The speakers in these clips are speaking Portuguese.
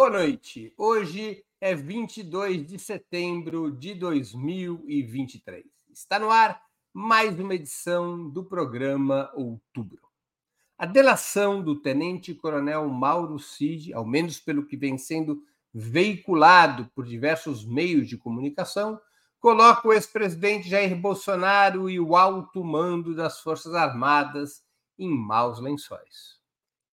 boa noite. Hoje é 22 de setembro de 2023. Está no ar mais uma edição do programa Outubro. A delação do tenente-coronel Mauro Cid, ao menos pelo que vem sendo veiculado por diversos meios de comunicação, coloca o ex-presidente Jair Bolsonaro e o alto mando das Forças Armadas em maus lençóis.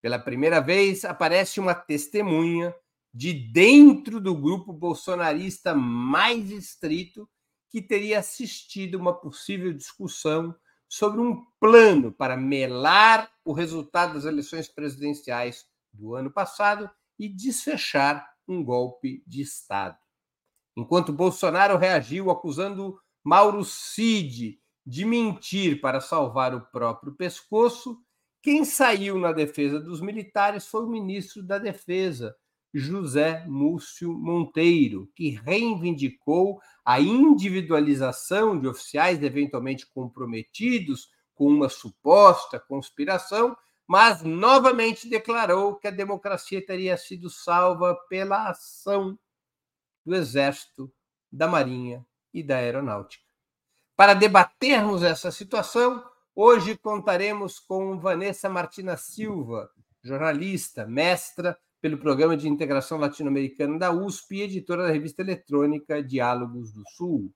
Pela primeira vez, aparece uma testemunha de dentro do grupo bolsonarista mais estrito que teria assistido uma possível discussão sobre um plano para melar o resultado das eleições presidenciais do ano passado e desfechar um golpe de Estado. Enquanto Bolsonaro reagiu acusando Mauro Cid de mentir para salvar o próprio pescoço, quem saiu na defesa dos militares foi o ministro da Defesa, José Múcio Monteiro, que reivindicou a individualização de oficiais eventualmente comprometidos com uma suposta conspiração, mas novamente declarou que a democracia teria sido salva pela ação do Exército, da Marinha e da Aeronáutica. Para debatermos essa situação, Hoje contaremos com Vanessa Martina Silva, jornalista, mestra pelo Programa de Integração Latino-Americana da USP e editora da revista eletrônica Diálogos do Sul.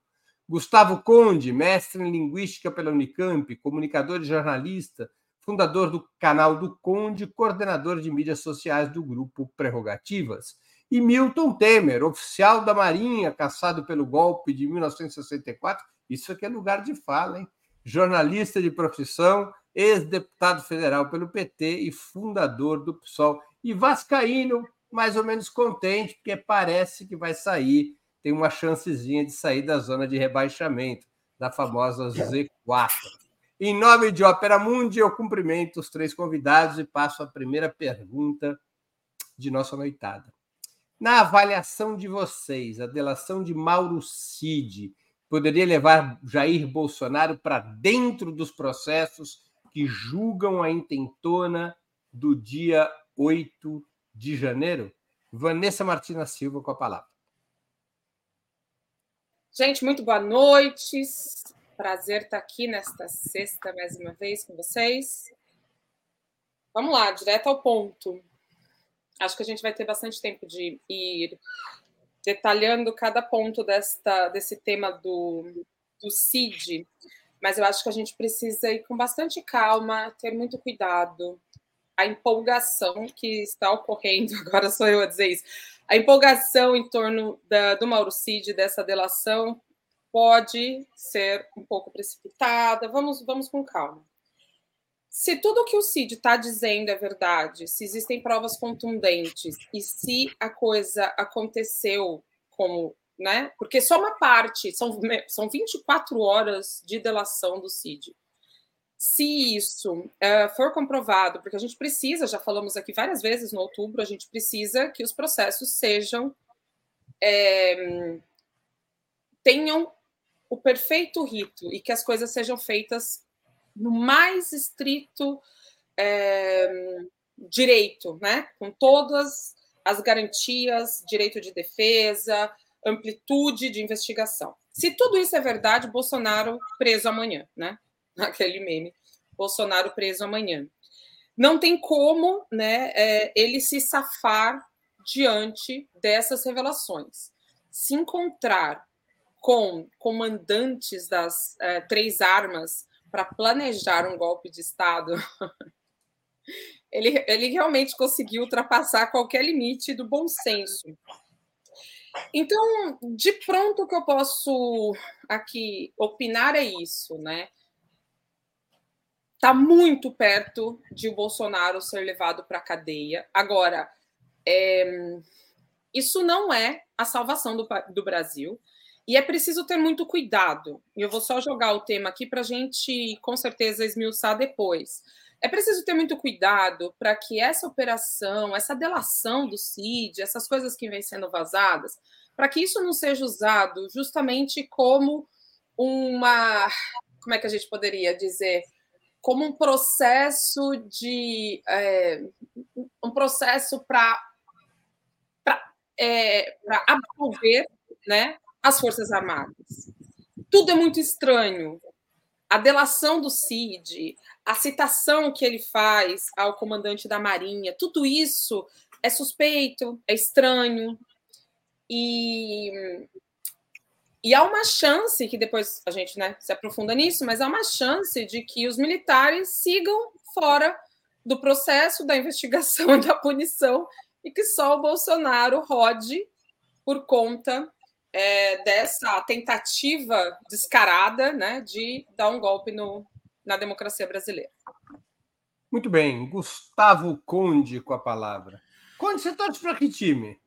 Gustavo Conde, mestre em Linguística pela Unicamp, comunicador e jornalista, fundador do canal do Conde, coordenador de mídias sociais do grupo Prerrogativas. E Milton Temer, oficial da Marinha, caçado pelo golpe de 1964. Isso aqui é lugar de fala, hein? jornalista de profissão, ex-deputado federal pelo PT e fundador do PSOL. E Vascaíno, mais ou menos contente, porque parece que vai sair, tem uma chancezinha de sair da zona de rebaixamento, da famosa Z4. Em nome de Ópera Mundi, eu cumprimento os três convidados e passo a primeira pergunta de nossa noitada. Na avaliação de vocês, a delação de Mauro Cid poderia levar Jair Bolsonaro para dentro dos processos que julgam a intentona do dia 8 de janeiro? Vanessa Martina Silva com a palavra. Gente, muito boa noite. Prazer estar aqui nesta sexta mais uma vez com vocês. Vamos lá, direto ao ponto. Acho que a gente vai ter bastante tempo de ir detalhando cada ponto desta, desse tema do, do CID, mas eu acho que a gente precisa ir com bastante calma, ter muito cuidado. A empolgação que está ocorrendo, agora sou eu a dizer isso, a empolgação em torno da, do Mauro Cid, dessa delação, pode ser um pouco precipitada. Vamos, vamos com calma. Se tudo que o Cid está dizendo é verdade, se existem provas contundentes e se a coisa aconteceu como, né? Porque só uma parte, são, são 24 horas de delação do Cid. Se isso uh, for comprovado, porque a gente precisa, já falamos aqui várias vezes no outubro, a gente precisa que os processos sejam é, tenham o perfeito rito e que as coisas sejam feitas no mais estrito é, direito, né? com todas as garantias, direito de defesa, amplitude de investigação. Se tudo isso é verdade, Bolsonaro preso amanhã, né? Aquele meme, Bolsonaro preso amanhã. Não tem como, né, é, ele se safar diante dessas revelações. Se encontrar com comandantes das é, três armas para planejar um golpe de Estado, ele, ele realmente conseguiu ultrapassar qualquer limite do bom senso. Então, de pronto, o que eu posso aqui opinar é isso, né? Está muito perto de o Bolsonaro ser levado para a cadeia. Agora, é, isso não é a salvação do, do Brasil. E é preciso ter muito cuidado. E eu vou só jogar o tema aqui para a gente, com certeza, esmiuçar depois. É preciso ter muito cuidado para que essa operação, essa delação do CID, essas coisas que vêm sendo vazadas, para que isso não seja usado justamente como uma. Como é que a gente poderia dizer? Como um processo de. É, um processo para é, para absolver né, as Forças Armadas. Tudo é muito estranho. A delação do Cid, a citação que ele faz ao comandante da Marinha, tudo isso é suspeito, é estranho. E, e há uma chance, que depois a gente né, se aprofunda nisso, mas há uma chance de que os militares sigam fora do processo da investigação e da punição e que só o Bolsonaro rode por conta é, dessa tentativa descarada né, de dar um golpe no, na democracia brasileira. Muito bem. Gustavo Conde com a palavra. Conde, você torce para que time?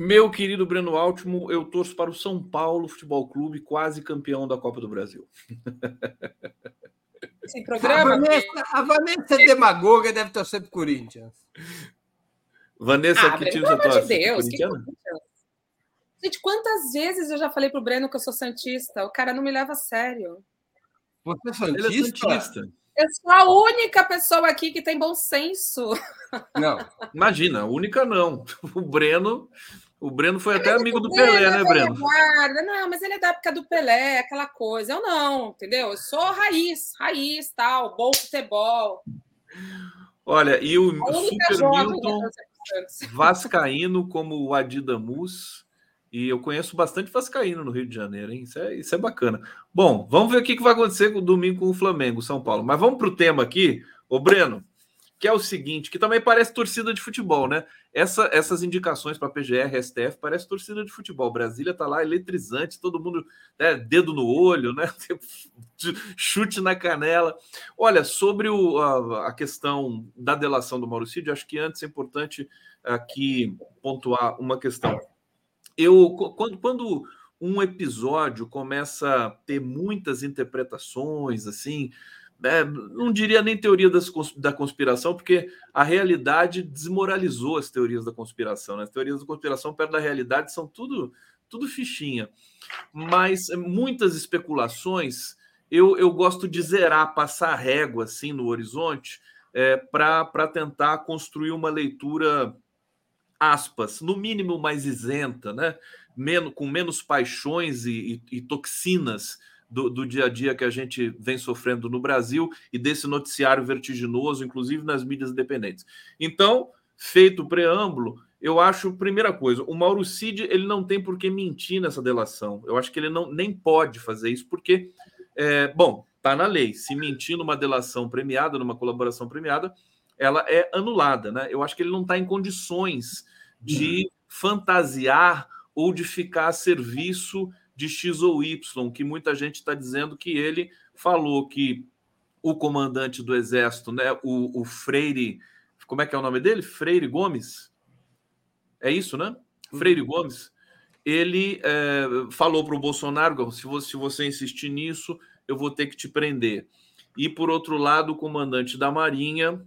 Meu querido Breno Altimo, eu torço para o São Paulo Futebol Clube, quase campeão da Copa do Brasil. Esse programa. A Vanessa, a Vanessa é demagoga deve torcer para o Corinthians. Vanessa, ah, que time você torce? De Deus, que Gente, quantas vezes eu já falei pro Breno que eu sou santista? O cara não me leva a sério. Você é santista? Ele é santista. Eu sou a única pessoa aqui que tem bom senso. Não, imagina, única não. O Breno, o Breno foi até amigo do Pelé, né, Breno? Guarda. Não, mas ele é da época do Pelé, aquela coisa. Eu não, entendeu? Eu sou raiz, raiz, tal, bom futebol. Olha, e o Super Milton Vascaíno como o Adidamus e eu conheço bastante Vascaíno no Rio de Janeiro, hein? Isso é, isso é bacana. Bom, vamos ver o que, vai acontecer domingo com o Flamengo, São Paulo. Mas vamos para o tema aqui, ô Breno, que é o seguinte, que também parece torcida de futebol, né? Essa, essas indicações para PGR, STF, parece torcida de futebol. Brasília tá lá eletrizante, todo mundo né, dedo no olho, né? Chute na canela. Olha, sobre o, a, a, questão da delação do Mauricídio, acho que antes é importante aqui pontuar uma questão eu quando, quando um episódio começa a ter muitas interpretações, assim, né, não diria nem teoria das, da conspiração, porque a realidade desmoralizou as teorias da conspiração. Né? As teorias da conspiração perto da realidade são tudo, tudo fichinha. Mas muitas especulações eu, eu gosto de zerar, passar régua assim no horizonte é, para tentar construir uma leitura aspas, no mínimo mais isenta, né? Com menos paixões e, e, e toxinas do, do, dia a dia que a gente vem sofrendo no Brasil e desse noticiário vertiginoso, inclusive nas mídias independentes. Então, feito o preâmbulo, eu acho, primeira coisa, o Mauro Cid ele não tem por que mentir nessa delação. Eu acho que ele não nem pode fazer isso, porque, é, bom, tá na lei. Se mentir numa delação premiada, numa colaboração premiada, ela é anulada, né? Eu acho que ele não está em condições de uhum. fantasiar ou de ficar a serviço de X ou Y, que muita gente está dizendo que ele falou que o comandante do exército, né, o, o Freire, como é que é o nome dele? Freire Gomes? É isso, né? Freire uhum. Gomes. Ele é, falou para o Bolsonaro: se você, se você insistir nisso, eu vou ter que te prender. E por outro lado, o comandante da Marinha,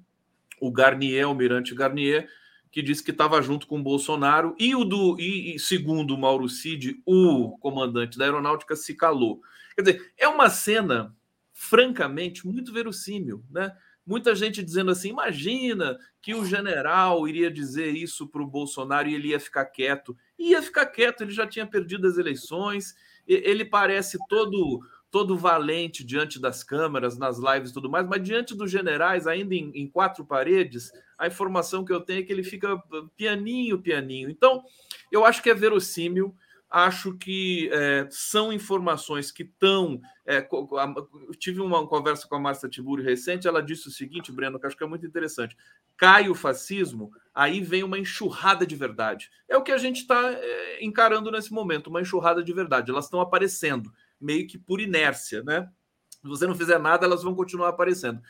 o Garnier, o Mirante Garnier, que disse que estava junto com o Bolsonaro, e o do e, segundo Mauro Cid, o comandante da aeronáutica se calou. Quer dizer, é uma cena francamente muito verossímil, né? Muita gente dizendo assim: imagina que o general iria dizer isso para o Bolsonaro e ele ia ficar quieto. Ia ficar quieto, ele já tinha perdido as eleições, ele parece todo todo valente diante das câmeras, nas lives e tudo mais, mas diante dos generais, ainda em, em, quatro paredes, a informação que eu tenho é que ele fica pianinho, pianinho. Então, eu acho que é verossímil, acho que é, são informações que estão. É, tive uma conversa com a Márcia Tiburi recente, ela disse o seguinte, Breno, que acho que é muito interessante. Cai o fascismo, aí vem uma enxurrada de verdade. É o que a gente está é, encarando nesse momento, uma enxurrada de verdade. Elas estão aparecendo meio que por inércia, né? Se você não fizer nada, elas vão continuar aparecendo.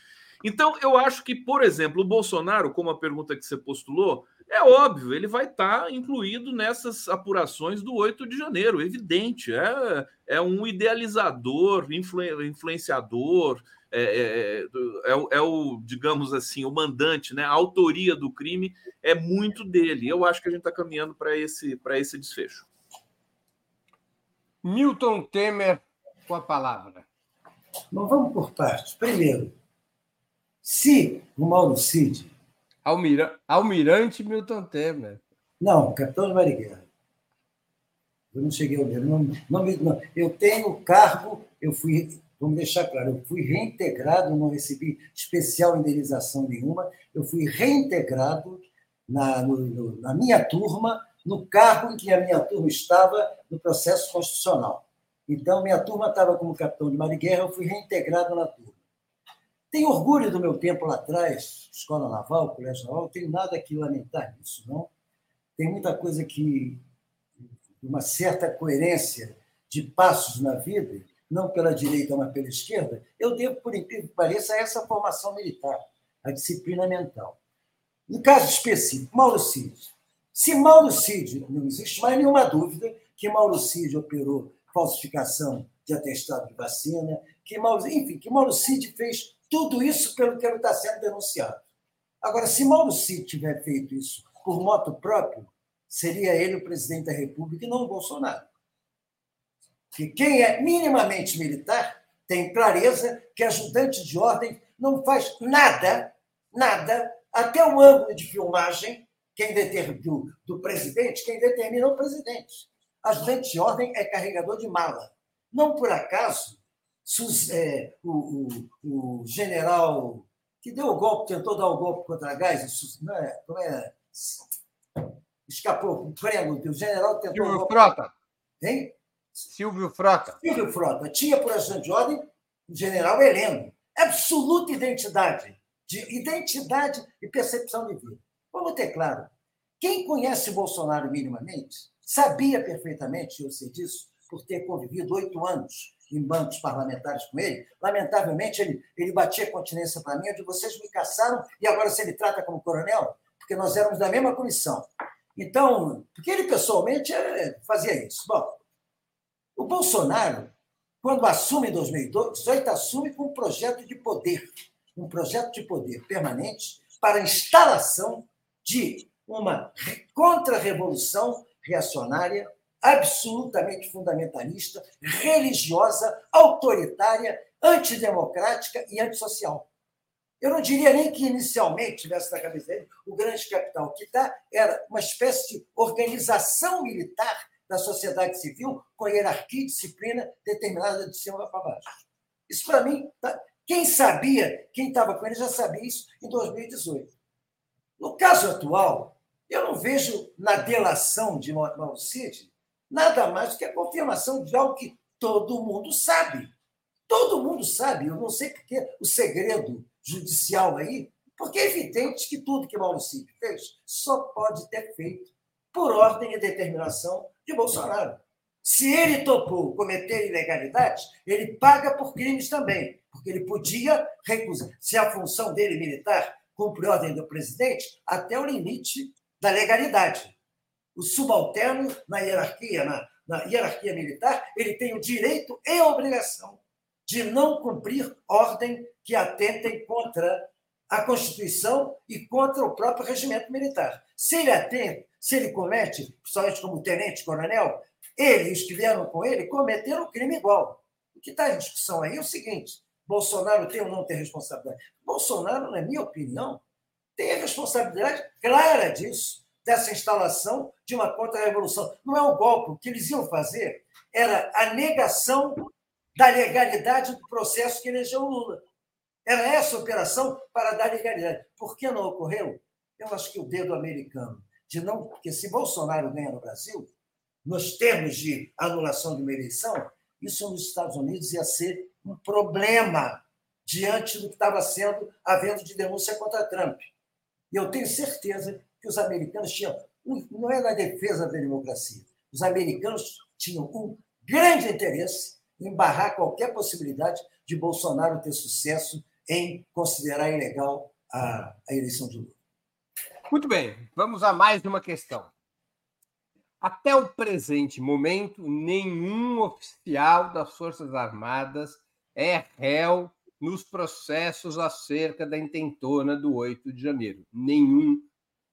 Então, eu acho que, por exemplo, o Bolsonaro, como a pergunta que você postulou, é óbvio, ele vai estar incluído nessas apurações do 8 de janeiro, evidente. É, é um idealizador, influ, influenciador, é, é, é, é, o, digamos assim, o mandante, né? A autoria do crime é muito dele. Eu acho que a gente está caminhando para esse, esse desfecho. Milton Temer com a palavra. Mas vamos por partes. Primeiro, se o Mauro Cid. Almira... Almirante Milton Temer. Não, capitão de Marighella. Eu não cheguei ao não, não, não, Eu tenho cargo, eu fui, vamos deixar claro, eu fui reintegrado, não recebi especial indenização nenhuma, eu fui reintegrado na, no, na minha turma, no cargo em que a minha turma estava no processo constitucional. Então, minha turma estava como capitão de Mariguerra, eu fui reintegrado na turma. Tenho orgulho do meu tempo lá atrás, escola naval, colégio naval, não tenho nada que lamentar nisso, não. Tem muita coisa que, uma certa coerência de passos na vida, não pela direita, mas pela esquerda, eu devo, por incrível que pareça, a essa formação militar, a disciplina mental. No caso específico, Mauro Cid. Se Mauro Cid, não existe mais nenhuma dúvida que Mauro Cid operou falsificação de atestado de vacina, que Mauro, enfim, que Mauro Cid fez tudo isso pelo que ele está sendo denunciado. Agora, se Mauro Cid tiver feito isso por moto próprio, seria ele o presidente da República e não o Bolsonaro. Que quem é minimamente militar tem clareza que ajudante de ordem não faz nada, nada, até o ângulo de filmagem, quem determina, do, do presidente, quem determina é o presidente. Ajudante de ordem é carregador de mala. Não por acaso, é, o, o, o, general que deu o golpe, tentou dar o golpe contra a Gás, não é, não é, escapou, o prego, o general tentou. Silvio Frota. Hein? Silvio Frota. Silvio Frota. Tinha por ajudante de ordem o general Heleno. Absoluta identidade. De identidade e percepção de vida. Vamos ter claro. Quem conhece Bolsonaro minimamente Sabia perfeitamente, eu sei disso, por ter convivido oito anos em bancos parlamentares com ele. Lamentavelmente, ele, ele batia continência para mim, de vocês me caçaram e agora você me trata como coronel? Porque nós éramos da mesma comissão. Então, porque ele pessoalmente é, fazia isso. Bom, o Bolsonaro, quando assume em 2018, assume com um projeto de poder, um projeto de poder permanente para a instalação de uma contra-revolução reacionária, absolutamente fundamentalista, religiosa, autoritária, antidemocrática e antissocial. Eu não diria nem que inicialmente tivesse na cabeça dele o grande capital. que está era uma espécie de organização militar da sociedade civil com hierarquia e disciplina determinada de cima para baixo. Isso, para mim, tá... quem sabia, quem estava com ele já sabia isso em 2018. No caso atual, eu não vejo na delação de Mauro nada mais do que a confirmação de algo que todo mundo sabe. Todo mundo sabe. Eu não sei porque o segredo judicial aí, porque é evidente que tudo que Mauro fez só pode ter feito por ordem e determinação de Bolsonaro. Se ele topou cometer ilegalidades, ele paga por crimes também, porque ele podia recusar. Se a função dele militar cumpre ordem do presidente, até o limite da legalidade. O subalterno, na hierarquia, na, na hierarquia militar, ele tem o direito e a obrigação de não cumprir ordem que atentem contra a Constituição e contra o próprio regimento militar. Se ele atenta, se ele comete, principalmente como tenente-coronel, ele e os que vieram com ele cometeram um crime igual. O que está em discussão aí é o seguinte: Bolsonaro tem ou não tem responsabilidade? Bolsonaro, na minha opinião, tem a responsabilidade clara disso, dessa instalação de uma contra-revolução. Não é um golpe. O que eles iam fazer era a negação da legalidade do processo que elegeu Lula. Era essa operação para dar legalidade. Por que não ocorreu? Eu acho que o dedo americano, de não. Porque se Bolsonaro ganha no Brasil, nos termos de anulação de uma eleição, isso nos Estados Unidos ia ser um problema diante do que estava sendo havendo de denúncia contra Trump. E eu tenho certeza que os americanos tinham, não é na defesa da democracia, os americanos tinham um grande interesse em barrar qualquer possibilidade de Bolsonaro ter sucesso em considerar ilegal a, a eleição de Lula. Muito bem, vamos a mais uma questão. Até o presente momento, nenhum oficial das Forças Armadas é réu nos processos acerca da intentona do 8 de janeiro. Nenhum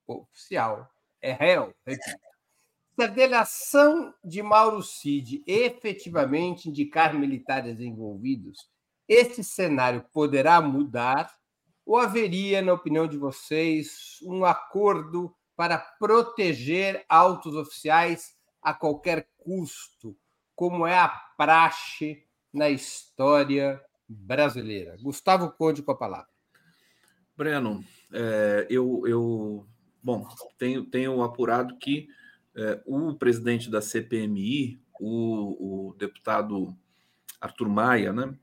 oficial é réu. Se a delação de Mauro Cid efetivamente indicar militares envolvidos, esse cenário poderá mudar ou haveria, na opinião de vocês, um acordo para proteger altos oficiais a qualquer custo, como é a praxe na história brasileira. Gustavo Conde com a palavra. Breno, é, eu, eu, bom, tenho, tenho apurado que é, o presidente da CPMI, o, o deputado Arthur Maia, né,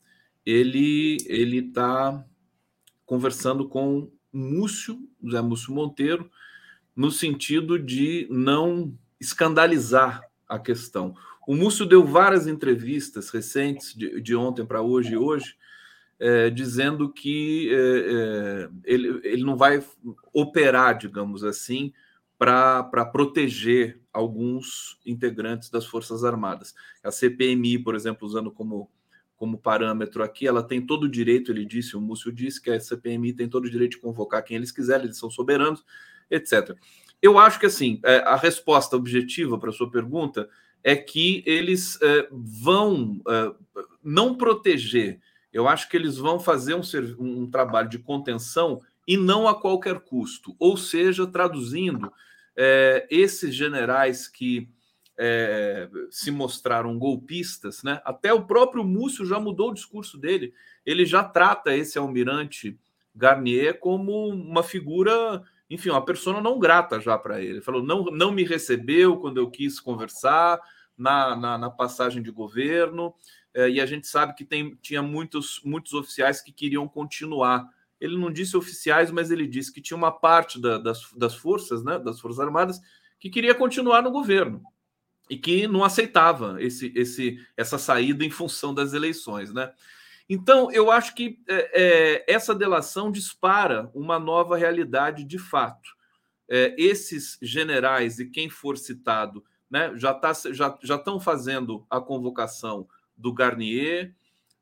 ele ele está conversando com Múcio, José Múcio Monteiro, no sentido de não escandalizar a questão. O Múcio deu várias entrevistas recentes, de, de ontem para hoje e hoje, é, dizendo que é, é, ele, ele não vai operar, digamos assim, para proteger alguns integrantes das Forças Armadas. A CPMI, por exemplo, usando como, como parâmetro aqui, ela tem todo o direito, ele disse, o Múcio disse que a CPMI tem todo o direito de convocar quem eles quiserem, eles são soberanos, etc. Eu acho que assim, é, a resposta objetiva para a sua pergunta é que eles é, vão é, não proteger, eu acho que eles vão fazer um, um trabalho de contenção e não a qualquer custo. Ou seja, traduzindo, é, esses generais que se mostraram golpistas, né? Até o próprio Múcio já mudou o discurso dele. Ele já trata esse almirante Garnier como uma figura enfim, uma pessoa não grata já para ele. Falou, não, não me recebeu quando eu quis conversar na, na, na passagem de governo, é, e a gente sabe que tem, tinha muitos, muitos oficiais que queriam continuar. Ele não disse oficiais, mas ele disse que tinha uma parte da, das, das forças, né, das Forças Armadas, que queria continuar no governo e que não aceitava esse, esse, essa saída em função das eleições, né? Então, eu acho que é, é, essa delação dispara uma nova realidade de fato. É, esses generais e quem for citado né, já tá, já, já estão fazendo a convocação do Garnier,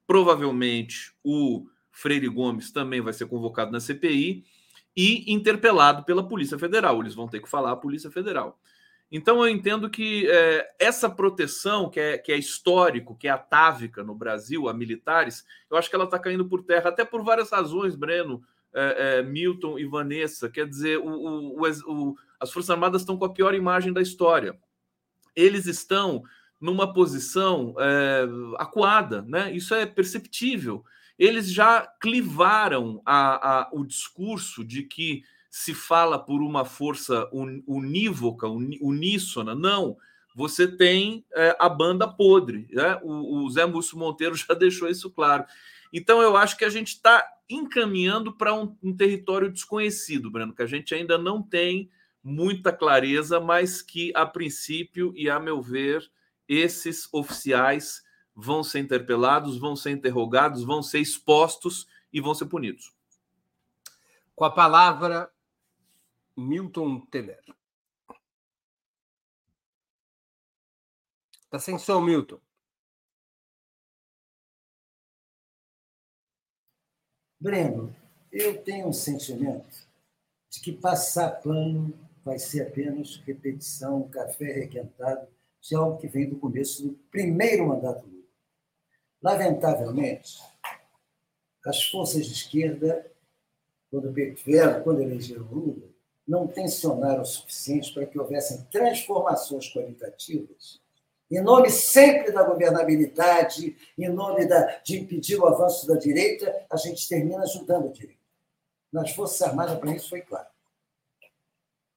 provavelmente o Freire Gomes também vai ser convocado na CPI e interpelado pela Polícia Federal. Eles vão ter que falar à Polícia Federal. Então eu entendo que é, essa proteção, que é, que é histórico, que é atávica no Brasil, a militares, eu acho que ela está caindo por terra, até por várias razões, Breno, é, é, Milton e Vanessa. Quer dizer, o, o, o, as Forças Armadas estão com a pior imagem da história. Eles estão numa posição é, acuada, né? Isso é perceptível. Eles já clivaram a, a, o discurso de que se fala por uma força unívoca, uníssona. Não. Você tem é, a banda podre. Né? O, o Zé Múcio Monteiro já deixou isso claro. Então, eu acho que a gente está encaminhando para um, um, território desconhecido, Breno, que a gente ainda não tem muita clareza, mas que, a princípio e a meu ver, esses oficiais vão ser interpelados, vão ser interrogados, vão ser expostos e vão ser punidos. Com a palavra, Milton Temer. Está sem som, Milton. Breno, eu tenho um sentimento de que passar pano vai ser apenas repetição, café requentado, de algo que vem do começo do primeiro mandato Lula. Lamentavelmente, as forças de esquerda, quando tiveram, quando elegeram Lula, não tensionaram o suficiente para que houvessem transformações qualitativas, em nome sempre da governabilidade, em nome da, de impedir o avanço da direita, a gente termina ajudando a direita. Nas Forças Armadas, para isso foi claro.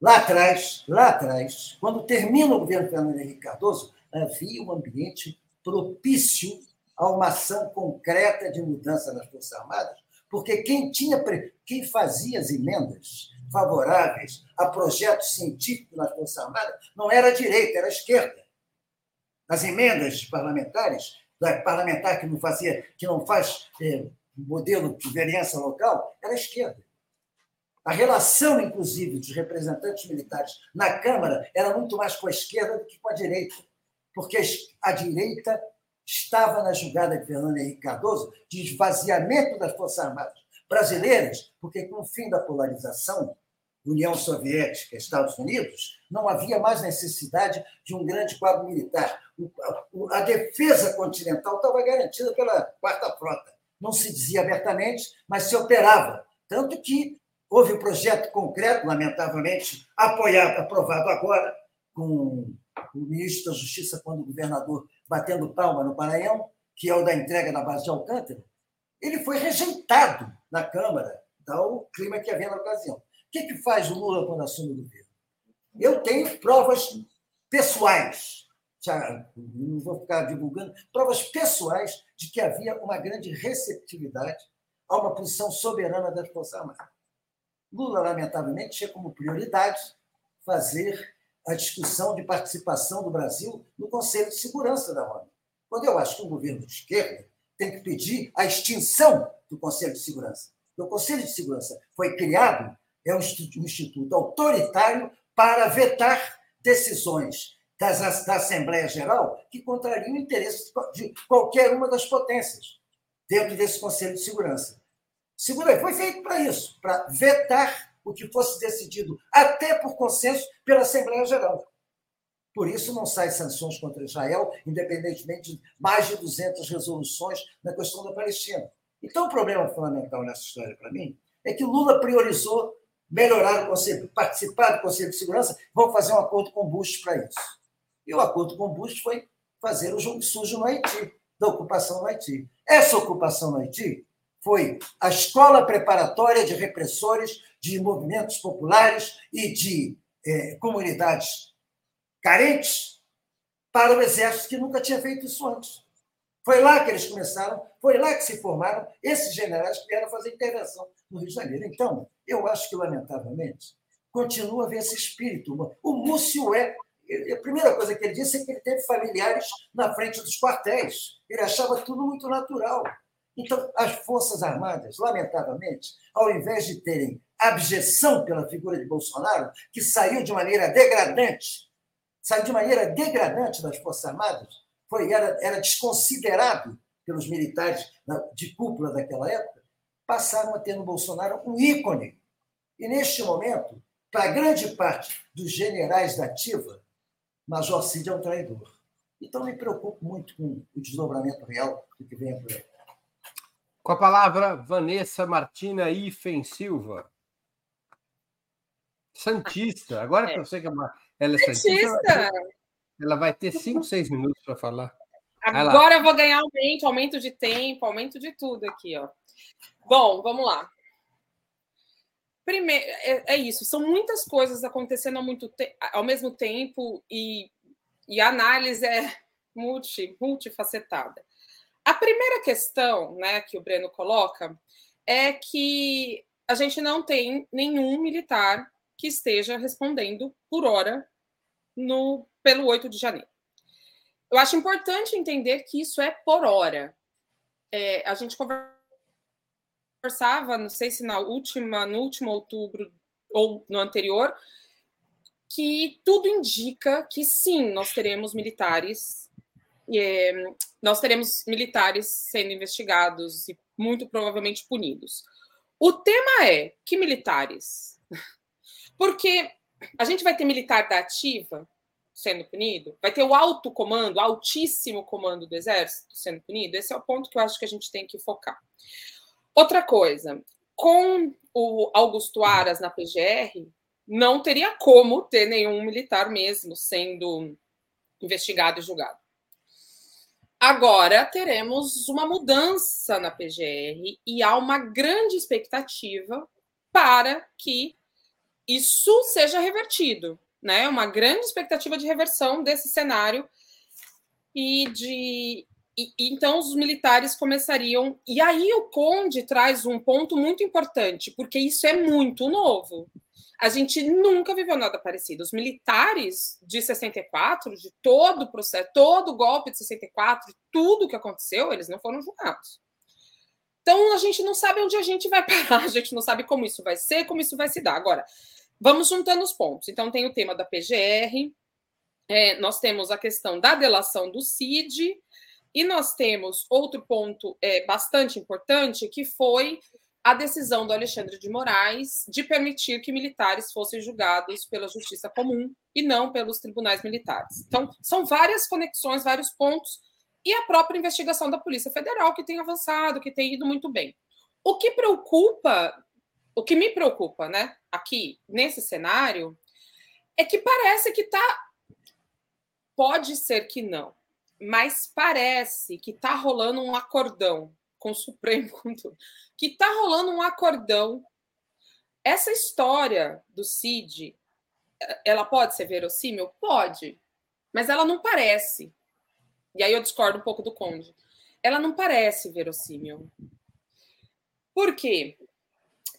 Lá atrás, lá atrás, quando termina o governo Fernando Henrique Cardoso, havia um ambiente propício a uma ação concreta de mudança nas Forças Armadas, porque quem tinha quem fazia as emendas favoráveis a projetos científicos nas Forças Armadas não era a direita, era a esquerda. As emendas parlamentares, da parlamentar que não fazia, que não faz é, modelo de vereança local, era a esquerda. A relação, inclusive, dos representantes militares na Câmara era muito mais com a esquerda do que com a direita, porque a direita estava na jogada de Fernando Henrique Cardoso de esvaziamento das Forças Armadas brasileiras, porque com o fim da polarização, União Soviética, Estados Unidos, não havia mais necessidade de um grande quadro militar. A defesa continental estava garantida pela Quarta Frota. Não se dizia abertamente, mas se operava. Tanto que houve um projeto concreto, lamentavelmente, apoiado, aprovado agora, com o ministro da Justiça, quando o governador batendo palma no Maranhão, que é o da entrega da base de Alcântara, ele foi rejeitado na Câmara, o clima que havia na ocasião. O que, que faz o Lula quando assume o governo? Eu tenho provas pessoais, já não vou ficar divulgando, provas pessoais de que havia uma grande receptividade a uma posição soberana das Forças Armadas. Lula, lamentavelmente, tinha como prioridade fazer a discussão de participação do Brasil no Conselho de Segurança da ONU. Quando eu acho que um governo de esquerda tem que pedir a extinção do Conselho de Segurança. O Conselho de Segurança foi criado, é um instituto autoritário para vetar decisões das, da Assembleia Geral que contrariam o interesse de qualquer uma das potências dentro desse Conselho de Segurança. Segundo, foi feito para isso, para vetar o que fosse decidido, até por consenso, pela Assembleia Geral. Por isso, não saem sanções contra Israel, independentemente de mais de 200 resoluções na questão da Palestina. Então, o problema fundamental nessa história, para mim, é que Lula priorizou melhorar o Conselho, participar do Conselho de Segurança, vão fazer um acordo com Bush para isso. E o acordo com Bush foi fazer o jogo sujo no Haiti, da ocupação no Haiti. Essa ocupação no Haiti foi a escola preparatória de repressores de movimentos populares e de eh, comunidades carentes para o exército que nunca tinha feito isso antes. Foi lá que eles começaram, foi lá que se formaram esses generais que vieram fazer intervenção no Rio de Janeiro. Então, eu acho que, lamentavelmente, continua a haver esse espírito. O Múcio é. A primeira coisa que ele disse é que ele teve familiares na frente dos quartéis. Ele achava tudo muito natural. Então, as Forças Armadas, lamentavelmente, ao invés de terem abjeção pela figura de Bolsonaro, que saiu de maneira degradante saiu de maneira degradante das Forças Armadas, foi, era, era desconsiderado pelos militares de cúpula daquela época, passaram a ter no Bolsonaro um ícone. E, neste momento, para grande parte dos generais da ativa, Major Cid é um traidor. Então, me preocupo muito com o desdobramento real do que vem por aí. Com a palavra, Vanessa Martina Ifen Silva. Santista. Agora é. que eu sei que é uma ela é santista. Ela vai ter cinco, seis minutos para falar. Agora eu vou ganhar aumento, aumento de tempo, aumento de tudo aqui, ó. Bom, vamos lá. Primeiro, é, é isso. São muitas coisas acontecendo ao, muito te ao mesmo tempo e, e a análise é multi, multifacetada. A primeira questão, né, que o Breno coloca é que a gente não tem nenhum militar que esteja respondendo por hora no, pelo 8 de janeiro. Eu acho importante entender que isso é por hora. É, a gente conversava, não sei se na última, no último outubro ou no anterior, que tudo indica que sim, nós teremos militares, é, nós teremos militares sendo investigados e muito provavelmente punidos. O tema é que militares? Porque a gente vai ter militar da ativa sendo punido, vai ter o alto comando, altíssimo comando do exército sendo punido. Esse é o ponto que eu acho que a gente tem que focar. Outra coisa, com o Augusto Aras na PGR, não teria como ter nenhum militar mesmo sendo investigado e julgado. Agora teremos uma mudança na PGR e há uma grande expectativa para que isso seja revertido, né? Uma grande expectativa de reversão desse cenário e de e, então os militares começariam e aí o Conde traz um ponto muito importante porque isso é muito novo. A gente nunca viveu nada parecido. Os militares de 64, de todo o processo, todo o golpe de 64, tudo que aconteceu, eles não foram julgados. Então a gente não sabe onde a gente vai parar, a gente não sabe como isso vai ser, como isso vai se dar. Agora, Vamos juntando os pontos. Então, tem o tema da PGR, é, nós temos a questão da delação do CID, e nós temos outro ponto é, bastante importante, que foi a decisão do Alexandre de Moraes de permitir que militares fossem julgados pela justiça comum e não pelos tribunais militares. Então, são várias conexões, vários pontos, e a própria investigação da Polícia Federal, que tem avançado, que tem ido muito bem. O que preocupa o que me preocupa, né, aqui nesse cenário, é que parece que está pode ser que não, mas parece que está rolando um acordão com o Supremo, que está rolando um acordão. Essa história do Cid, ela pode ser verossímil? Pode, mas ela não parece. E aí eu discordo um pouco do Conde. Ela não parece verossímil. Por quê?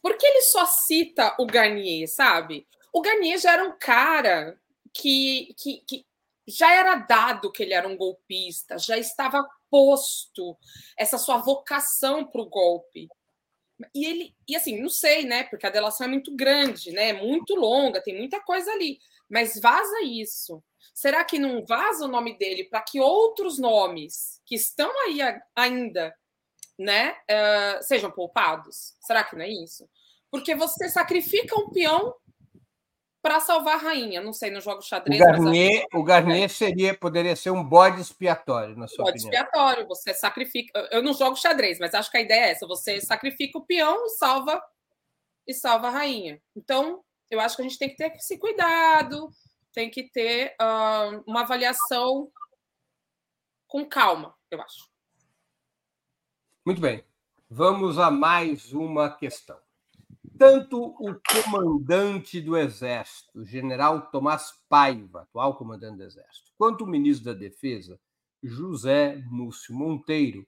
Porque ele só cita o Garnier, sabe? O Garnier já era um cara que, que, que já era dado que ele era um golpista, já estava posto essa sua vocação para o golpe. E ele, e assim, não sei, né? Porque a delação é muito grande, né? Muito longa, tem muita coisa ali. Mas vaza isso. Será que não vaza o nome dele para que outros nomes que estão aí ainda, né, uh, sejam poupados? Será que não é isso? Porque você sacrifica um peão para salvar a rainha. Não sei, no jogo xadrez. O Garnier, o Garnier seria, poderia ser um bode expiatório, na sua bode opinião. Bode expiatório, você sacrifica. Eu não jogo xadrez, mas acho que a ideia é essa: você sacrifica o peão e salva e salva a rainha. Então, eu acho que a gente tem que ter esse cuidado, tem que ter uh, uma avaliação com calma, eu acho. Muito bem. Vamos a mais uma questão. Tanto o comandante do Exército, general Tomás Paiva, atual comandante do Exército, quanto o ministro da Defesa, José Múcio Monteiro,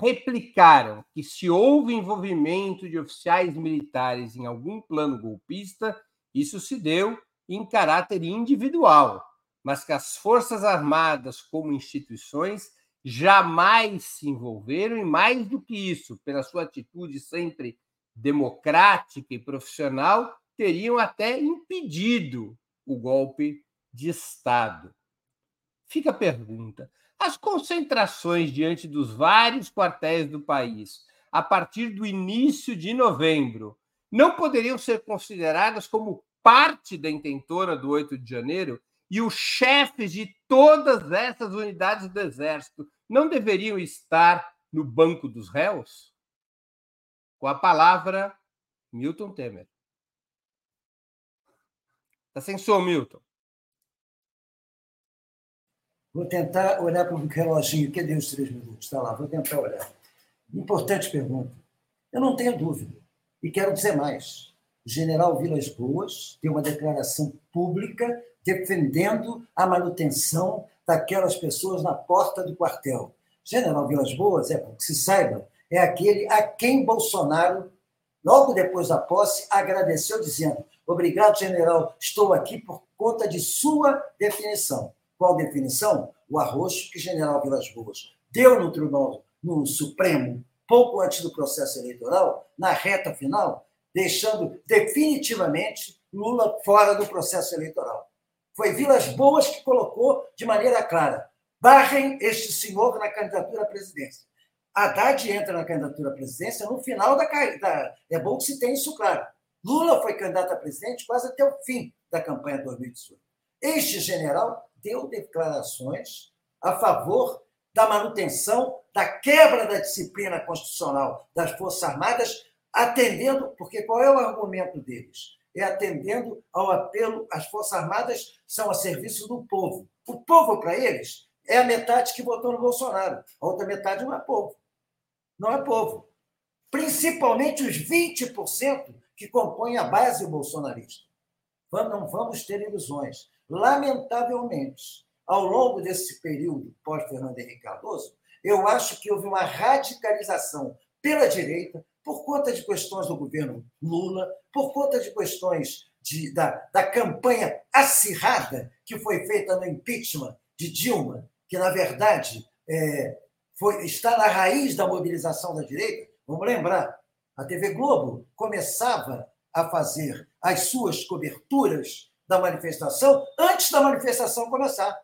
replicaram que se houve envolvimento de oficiais militares em algum plano golpista, isso se deu em caráter individual, mas que as Forças Armadas, como instituições, jamais se envolveram, e mais do que isso, pela sua atitude sempre democrática e profissional, teriam até impedido o golpe de Estado. Fica a pergunta: as concentrações diante dos vários quartéis do país, a partir do início de novembro, não poderiam ser consideradas como parte da intentora do 8 de janeiro? E os chefes de todas essas unidades do Exército não deveriam estar no banco dos réus? Com a palavra, Milton Temer. Está sem som, Milton. Vou tentar olhar para o reloginho. Cadê os três minutos? Está lá, vou tentar olhar. Importante pergunta. Eu não tenho dúvida. E quero dizer mais. O general Vilas Boas deu uma declaração pública defendendo a manutenção daquelas pessoas na porta do quartel. General Vilas Boas, é para que se saiba, é aquele a quem Bolsonaro, logo depois da posse, agradeceu, dizendo: Obrigado, general, estou aqui por conta de sua definição. Qual definição? O arroxo que o general Vilas Boas deu no Tribunal, no Supremo, pouco antes do processo eleitoral, na reta final, deixando definitivamente Lula fora do processo eleitoral. Foi Vilas Boas que colocou de maneira clara: barrem este senhor na candidatura à presidência. Haddad entra na candidatura à presidência no final da, da. É bom que se tenha isso claro. Lula foi candidato a presidente quase até o fim da campanha de 2018. Este general deu declarações a favor da manutenção da quebra da disciplina constitucional das Forças Armadas, atendendo, porque qual é o argumento deles? É atendendo ao apelo, as Forças Armadas são a serviço do povo. O povo, para eles, é a metade que votou no Bolsonaro, a outra metade não é povo não é povo. Principalmente os 20% que compõem a base bolsonarista. Não vamos ter ilusões. Lamentavelmente, ao longo desse período pós-Fernando Henrique Cardoso, eu acho que houve uma radicalização pela direita por conta de questões do governo Lula, por conta de questões de, da, da campanha acirrada que foi feita no impeachment de Dilma, que, na verdade, é, foi, está na raiz da mobilização da direita. Vamos lembrar, a TV Globo começava a fazer as suas coberturas da manifestação antes da manifestação começar.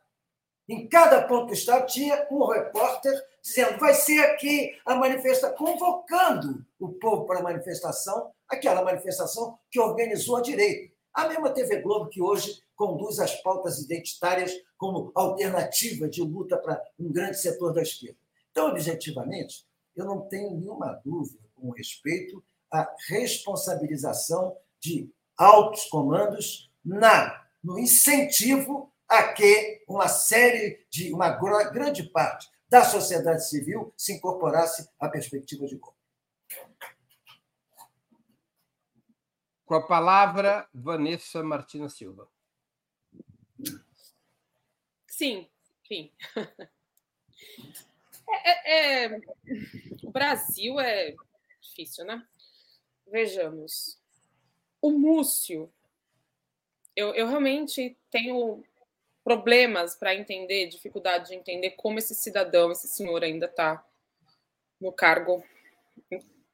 Em cada ponto do estado tinha um repórter dizendo vai ser aqui a manifestação, convocando o povo para a manifestação, aquela manifestação que organizou a direita. A mesma TV Globo que hoje conduz as pautas identitárias como alternativa de luta para um grande setor da esquerda. Então, objetivamente, eu não tenho nenhuma dúvida com respeito à responsabilização de altos comandos na, no incentivo a que uma série de, uma grande parte da sociedade civil se incorporasse à perspectiva de golpe. Com a palavra, Vanessa Martina Silva. Sim, sim. É, é, o Brasil é difícil, né? Vejamos. O Múcio, eu, eu realmente tenho problemas para entender, dificuldade de entender como esse cidadão, esse senhor ainda está no cargo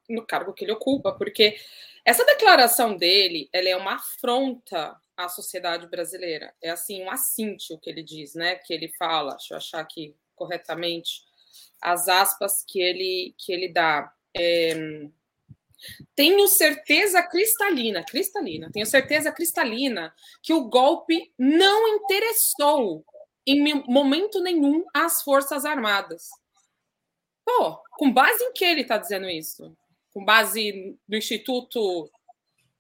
no cargo que ele ocupa, porque essa declaração dele, ela é uma afronta à sociedade brasileira. É assim, um assinte o que ele diz, né? Que ele fala, deixa eu achar aqui corretamente as aspas que ele que ele dá. É, tenho certeza cristalina, cristalina, tenho certeza cristalina que o golpe não interessou em momento nenhum às Forças Armadas. Pô, com base em que ele está dizendo isso? com base no Instituto,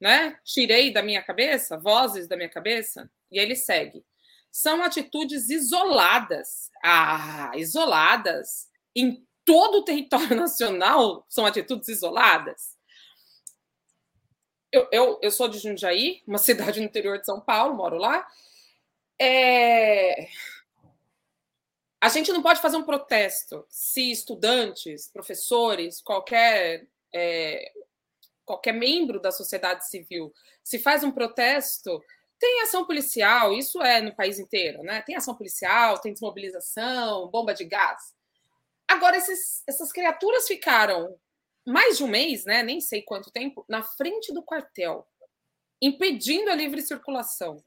né? Tirei da minha cabeça, vozes da minha cabeça, e ele segue. São atitudes isoladas. Ah, isoladas. Em todo o território nacional são atitudes isoladas. Eu, eu, eu sou de Jundiaí, uma cidade no interior de São Paulo, moro lá. É... A gente não pode fazer um protesto se estudantes, professores, qualquer é, qualquer membro da sociedade civil se faz um protesto, tem ação policial, isso é no país inteiro, né? Tem ação policial, tem desmobilização, bomba de gás. Agora, esses, essas criaturas ficaram mais de um mês, né? Nem sei quanto tempo, na frente do quartel, impedindo a livre circulação.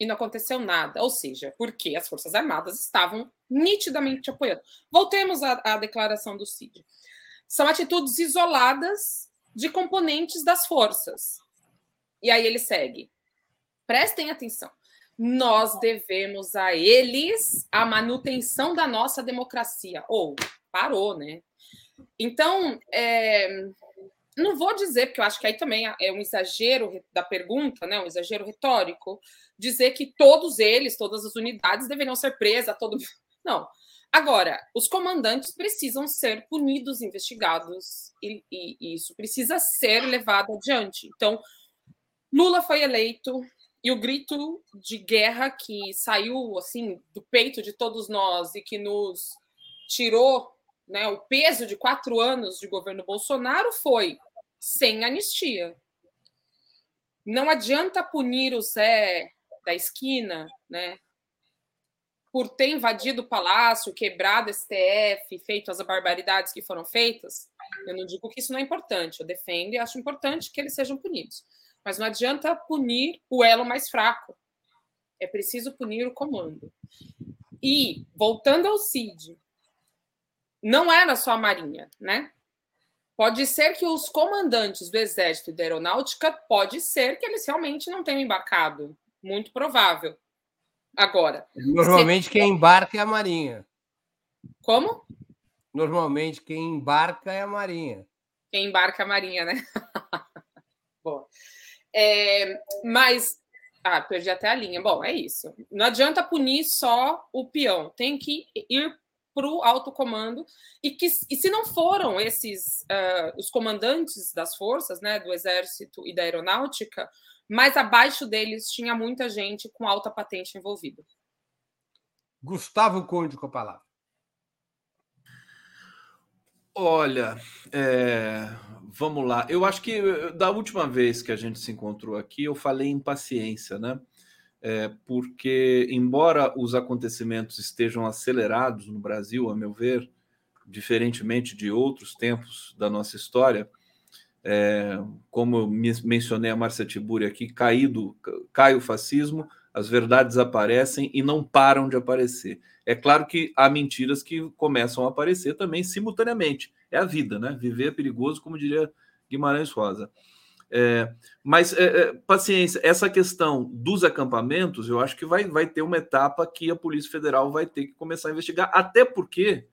E não aconteceu nada. Ou seja, porque as Forças Armadas estavam nitidamente apoiando. Voltemos à, à declaração do CID são atitudes isoladas de componentes das forças. E aí ele segue. Prestem atenção. Nós devemos a eles a manutenção da nossa democracia. Ou oh, parou, né? Então, é, não vou dizer, porque eu acho que aí também é um exagero da pergunta, né? um exagero retórico, dizer que todos eles, todas as unidades deveriam ser presas, todo. Não. Agora, os comandantes precisam ser punidos, investigados, e, e, e isso precisa ser levado adiante. Então, Lula foi eleito e o grito de guerra que saiu assim do peito de todos nós e que nos tirou né, o peso de quatro anos de governo Bolsonaro foi sem anistia. Não adianta punir o Zé da esquina, né? por ter invadido o palácio, quebrado STF, feito as barbaridades que foram feitas, eu não digo que isso não é importante, eu defendo e acho importante que eles sejam punidos. Mas não adianta punir o elo mais fraco. É preciso punir o comando. E, voltando ao CID, não era só a Marinha, né? Pode ser que os comandantes do Exército e da Aeronáutica, pode ser que eles realmente não tenham embarcado. Muito provável. Agora. Normalmente você... quem embarca é a Marinha. Como? Normalmente quem embarca é a Marinha. Quem embarca é a Marinha, né? Bom. É, mas. Ah, perdi até a linha. Bom, é isso. Não adianta punir só o peão. Tem que ir para o alto comando e que e se não foram esses uh, os comandantes das forças, né, do exército e da aeronáutica, mas abaixo deles tinha muita gente com alta patente envolvida. Gustavo Conde com a palavra. Olha, é, vamos lá. Eu acho que eh, da última vez que a gente se encontrou aqui, eu falei em paciência, né? É, porque, embora os acontecimentos estejam acelerados no Brasil, a meu ver, diferentemente de outros tempos da nossa história, é, como eu mencionei a Márcia Tiburi aqui, caído, cai o fascismo, as verdades aparecem e não param de aparecer. É claro que há mentiras que começam a aparecer também simultaneamente. É a vida, né? Viver é perigoso, como diria Guimarães Rosa. É, mas é, é, paciência, essa questão dos acampamentos, eu acho que vai, vai ter uma etapa que a Polícia Federal vai ter que começar a investigar, até porque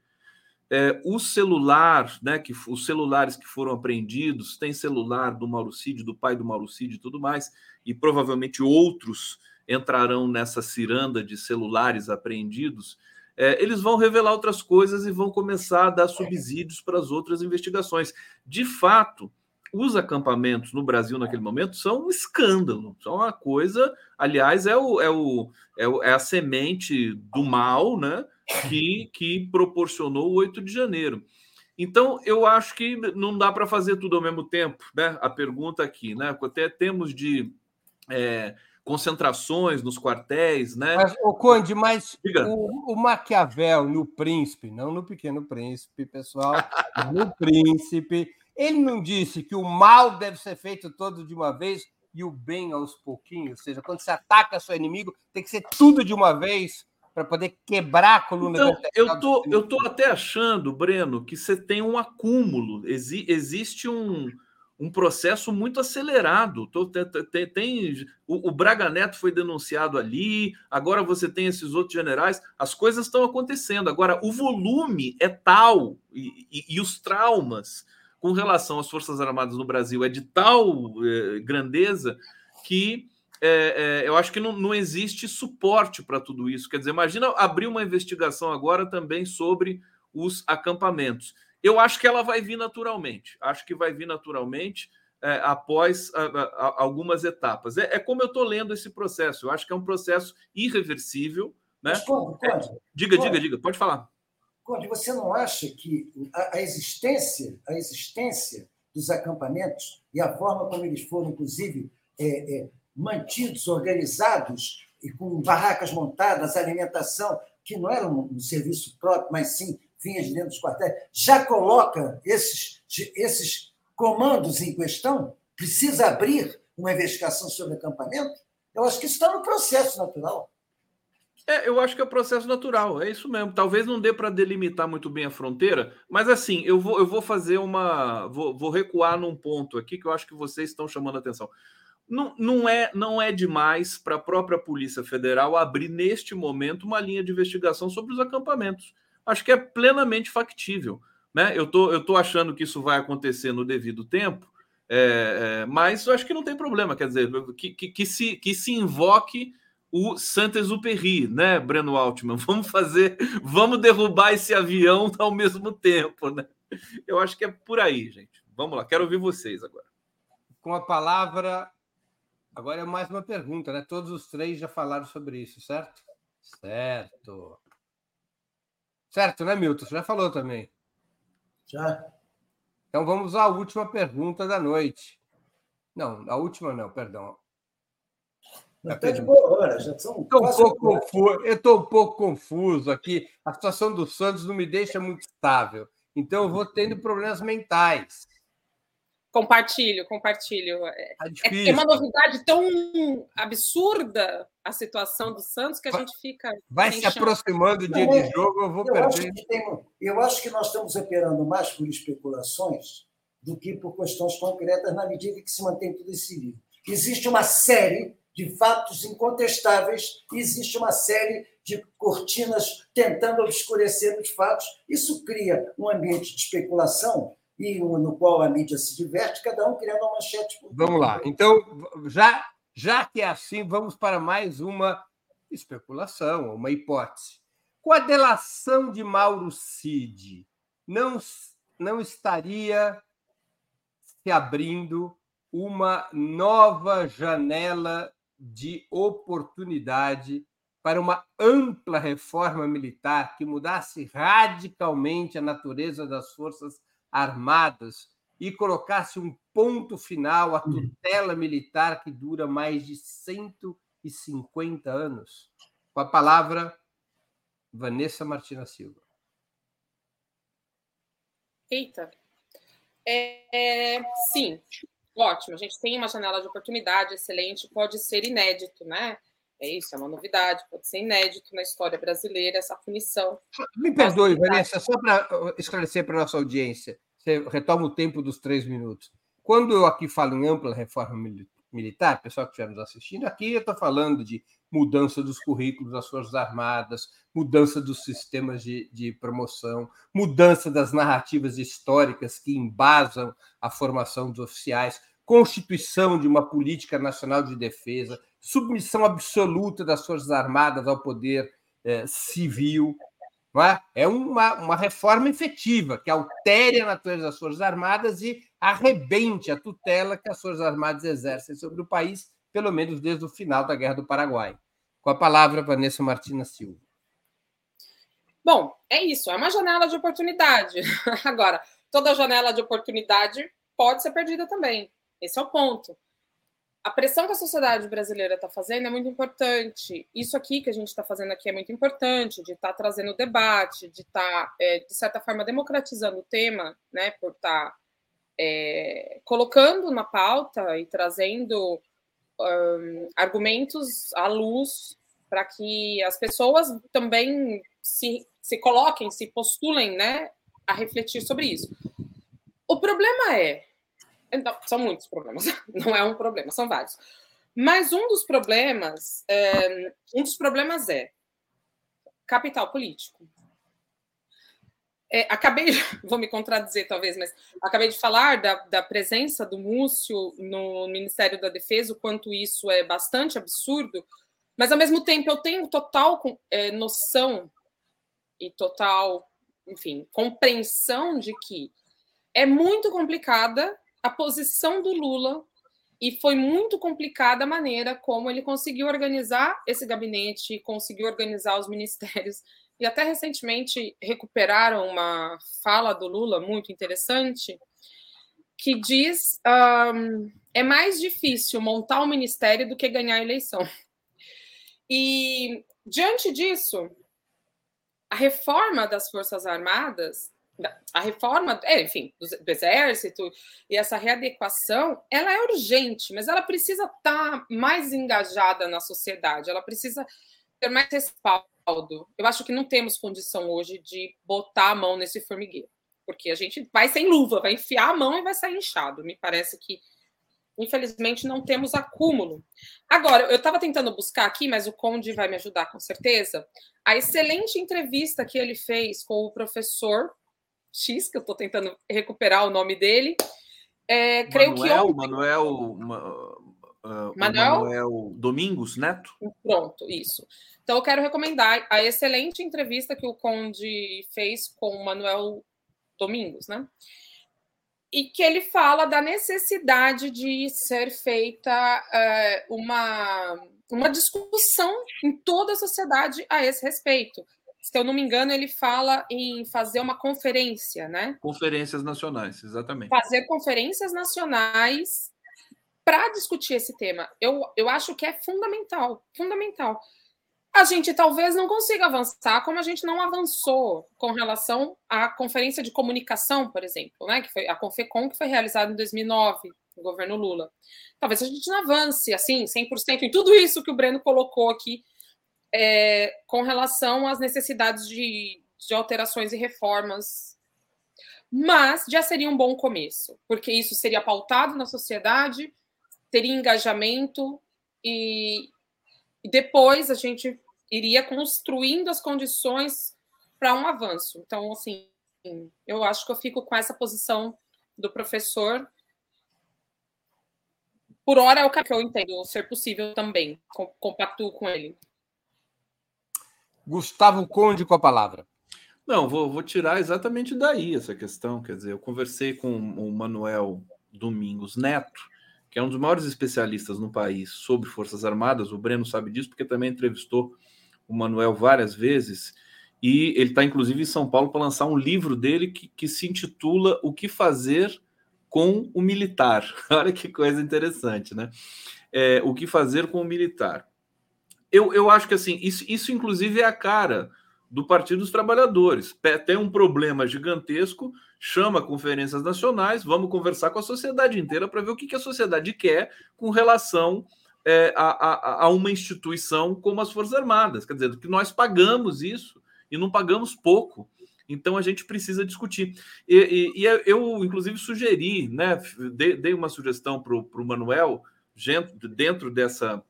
é, o celular, né, que os celulares que foram apreendidos, tem celular do Mauro Cid, do pai do Mauro Cid e tudo mais, e provavelmente outros entrarão nessa ciranda de celulares apreendidos, é, eles vão revelar outras coisas e vão começar a dar subsídios para as outras investigações. De fato, os acampamentos no Brasil naquele momento são um escândalo, são uma coisa, aliás, é, o, é, o, é, o, é a semente do mal né, que, que proporcionou o 8 de janeiro. Então, eu acho que não dá para fazer tudo ao mesmo tempo, né? A pergunta aqui, né? Até temos de é, concentrações nos quartéis, né? Mas, o Conde, mas o, o, Maquiavel no Príncipe, não no Pequeno Príncipe, pessoal, no Príncipe, ele não disse que o mal deve ser feito todo de uma vez e o bem aos pouquinhos, ou seja, quando você ataca seu inimigo, tem que ser tudo de uma vez para poder quebrar a coluna então, eu tô, eu tô até achando, Breno, que você tem um acúmulo, Exi, existe um, um processo muito acelerado. Tem, tem o, o, Braga Neto foi denunciado ali, agora você tem esses outros generais, as coisas estão acontecendo. Agora, o volume é tal e, e, e os traumas com relação às Forças Armadas no Brasil é de tal eh, grandeza que é, é, eu acho que não, não existe suporte para tudo isso. Quer dizer, imagina abrir uma investigação agora também sobre os acampamentos. Eu acho que ela vai vir naturalmente. Acho que vai vir naturalmente é, após a, a, algumas etapas. É, é como eu estou lendo esse processo. Eu acho que é um processo irreversível. Né? Mas, Conde, Conde, diga, Conde, diga, diga. Pode falar. Conde, você não acha que a, a, existência, a existência dos acampamentos e a forma como eles foram, inclusive, é, é, mantidos, organizados e com barracas montadas, alimentação, que não era um, um serviço próprio, mas sim vinha de dentro dos quartéis, já coloca esses, esses comandos em questão? Precisa abrir uma investigação sobre acampamento? Eu acho que isso está no processo natural. É, eu acho que é o processo natural, é isso mesmo. Talvez não dê para delimitar muito bem a fronteira, mas assim, eu vou, eu vou fazer uma. Vou, vou recuar num ponto aqui que eu acho que vocês estão chamando a atenção. Não, não, é, não é demais para a própria Polícia Federal abrir neste momento uma linha de investigação sobre os acampamentos. Acho que é plenamente factível. Né? Eu tô, estou tô achando que isso vai acontecer no devido tempo, é, é, mas eu acho que não tem problema. Quer dizer, que, que, que se, que se invoque o Saint-Exupéry, né, Breno Altman? Vamos fazer, vamos derrubar esse avião ao mesmo tempo, né? Eu acho que é por aí, gente. Vamos lá, quero ouvir vocês agora. Com a palavra, agora é mais uma pergunta, né? Todos os três já falaram sobre isso, certo? Certo. Certo, né, Milton? Você já falou também. Já. Então vamos à última pergunta da noite. Não, a última não, perdão. Está de boa hora, já são um pouco confuso, Eu estou um pouco confuso aqui. A situação do Santos não me deixa muito estável. Então, eu vou tendo problemas mentais. Compartilho, compartilho. É, tá é, é uma novidade tão absurda a situação do Santos que a gente fica. Vai se aproximando do dia de jogo, eu vou eu perder. Acho tem, eu acho que nós estamos operando mais por especulações do que por questões concretas, na medida que se mantém tudo esse livro. Existe uma série de fatos incontestáveis, existe uma série de cortinas tentando obscurecer os fatos. Isso cria um ambiente de especulação e no qual a mídia se diverte, cada um criando uma manchete. Vamos lá. Então, já, já que é assim, vamos para mais uma especulação, uma hipótese. Com a delação de Mauro Cid, não, não estaria se abrindo uma nova janela de oportunidade para uma ampla reforma militar que mudasse radicalmente a natureza das forças armadas e colocasse um ponto final à tutela militar que dura mais de 150 anos. Com a palavra, Vanessa Martina Silva. Eita. É, é, sim, Ótimo, a gente tem uma janela de oportunidade excelente, pode ser inédito, né? É isso, é uma novidade, pode ser inédito na história brasileira essa punição. Me perdoe, Vanessa, só para esclarecer para a nossa audiência, você retoma o tempo dos três minutos. Quando eu aqui falo em ampla reforma militar, pessoal que estiver nos assistindo, aqui eu estou falando de mudança dos currículos das Forças Armadas, mudança dos sistemas de, de promoção, mudança das narrativas históricas que embasam a formação dos oficiais, constituição de uma política nacional de defesa, submissão absoluta das Forças Armadas ao poder eh, civil. É? é? uma, uma reforma efetiva que altere a natureza das Forças Armadas e arrebente a tutela que as Forças Armadas exercem sobre o país, pelo menos desde o final da Guerra do Paraguai. Com a palavra, Vanessa Martina Silva. Bom, é isso, é uma janela de oportunidade. Agora, toda janela de oportunidade pode ser perdida também. Esse é o ponto. A pressão que a sociedade brasileira está fazendo é muito importante. Isso aqui que a gente está fazendo aqui é muito importante, de estar tá trazendo debate, de estar, tá, é, de certa forma, democratizando o tema, né, por estar tá, é, colocando na pauta e trazendo um, argumentos à luz para que as pessoas também se, se coloquem, se postulem né, a refletir sobre isso. O problema é, então, são muitos problemas, não é um problema, são vários. Mas um dos problemas, é, um dos problemas é capital político. É, acabei, vou me contradizer talvez, mas acabei de falar da, da presença do Múcio no Ministério da Defesa, o quanto isso é bastante absurdo, mas ao mesmo tempo eu tenho total é, noção e total, enfim, compreensão de que é muito complicada a posição do Lula e foi muito complicada a maneira como ele conseguiu organizar esse gabinete, conseguiu organizar os ministérios. E até recentemente recuperaram uma fala do Lula muito interessante, que diz um, é mais difícil montar um ministério do que ganhar a eleição. E diante disso, a reforma das Forças Armadas a reforma, é, enfim, do, do, exército e essa readequação, ela é urgente, mas ela precisa estar tá mais engajada na sociedade, ela precisa ter mais respaldo. Eu acho que não temos condição hoje de botar a mão nesse formigueiro, porque a gente vai sem luva, vai enfiar a mão e vai sair inchado. Me parece que, infelizmente, não temos acúmulo. Agora, eu estava tentando buscar aqui, mas o Conde vai me ajudar com certeza, a excelente entrevista que ele fez com o professor X, que eu estou tentando recuperar o nome dele. É, creio Manuel, que Manuel, uh, Manuel? Manuel Domingos Neto. Pronto, isso. Então eu quero recomendar a excelente entrevista que o Conde fez com o Manuel Domingos, né? E que ele fala da necessidade de ser feita uh, uma, uma discussão em toda a sociedade a esse respeito se eu não me engano, ele fala em fazer uma conferência, né? Conferências nacionais, exatamente. Fazer conferências nacionais para discutir esse tema. Eu, eu acho que é fundamental, fundamental. A gente talvez não consiga avançar como a gente não avançou com relação à conferência de comunicação, por exemplo, né? Que foi a Confecom que foi realizada em 2009 no governo Lula. Talvez a gente não avance assim 100% em tudo isso que o Breno colocou aqui é, com relação às necessidades de, de alterações e reformas. Mas já seria um bom começo, porque isso seria pautado na sociedade, teria engajamento e, e depois a gente iria construindo as condições para um avanço. Então, assim, eu acho que eu fico com essa posição do professor. Por hora é o que eu entendo ser possível também, compactuo com ele. Gustavo Conde com a palavra. Não, vou, vou tirar exatamente daí essa questão. Quer dizer, eu conversei com o Manuel Domingos Neto, que é um dos maiores especialistas no país sobre Forças Armadas. O Breno sabe disso, porque também entrevistou o Manuel várias vezes. E ele está, inclusive, em São Paulo para lançar um livro dele que, que se intitula O que Fazer com o Militar. Olha que coisa interessante, né? É, o que fazer com o militar eu, eu acho que assim, isso, isso inclusive é a cara do Partido dos Trabalhadores. Tem um problema gigantesco, chama conferências nacionais, vamos conversar com a sociedade inteira para ver o que, que a sociedade quer com relação é, a, a, a, uma instituição como as Forças Armadas. Quer dizer, que nós pagamos isso e não pagamos pouco. Então a gente precisa discutir. E, e, e eu, inclusive, sugeri, né, dei, dei uma sugestão para o Manuel, dentro dessa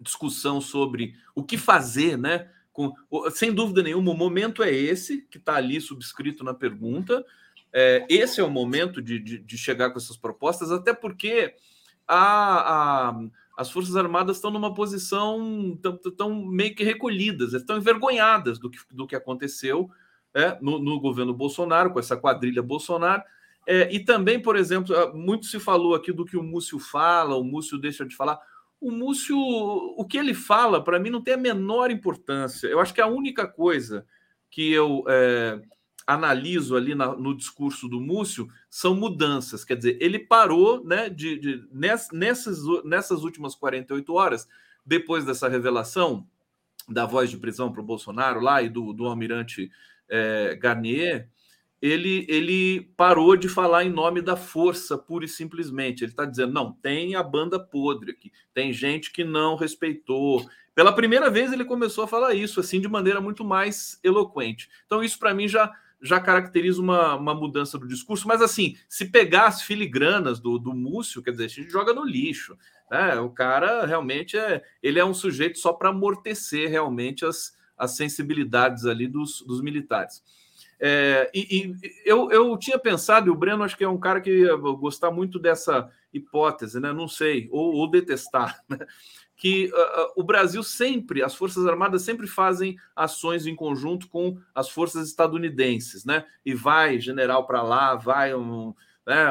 discussão sobre o que fazer, né? Com, sem dúvida nenhuma, o momento é esse, que está ali subscrito na pergunta, é, esse é o momento de, de, de, chegar com essas propostas, até porque a, a, as Forças Armadas estão numa posição tão, meio que recolhidas, estão envergonhadas do que, do que aconteceu é, no, no, governo Bolsonaro, com essa quadrilha Bolsonaro. É, e também, por exemplo, muito se falou aqui do que o Múcio fala, o Múcio deixa de falar. O Múcio, o que ele fala, para mim, não tem a menor importância. Eu acho que a única coisa que eu é, analiso ali na, no discurso do Múcio são mudanças. Quer dizer, ele parou né, de, de nessas, nessas últimas 48 horas, depois dessa revelação da voz de prisão para o Bolsonaro lá e do, do almirante é, Garnier, ele, ele parou de falar em nome da força, pura e simplesmente. Ele está dizendo: não, tem a banda podre aqui, tem gente que não respeitou. Pela primeira vez ele começou a falar isso, assim, de maneira muito mais eloquente. Então, isso para mim já já caracteriza uma, uma mudança do discurso, mas assim, se pegar as filigranas do, do Múcio, quer dizer, a gente joga no lixo. Né? O cara realmente é. Ele é um sujeito só para amortecer realmente as, as sensibilidades ali dos, dos militares. É, e, e eu, eu tinha pensado, e o Breno acho que é um cara que ia gostar muito dessa hipótese, né? Não sei, ou, ou detestar, né? que uh, o Brasil sempre, as Forças Armadas sempre fazem ações em conjunto com as forças estadunidenses, né? E vai general para lá, vai um, né?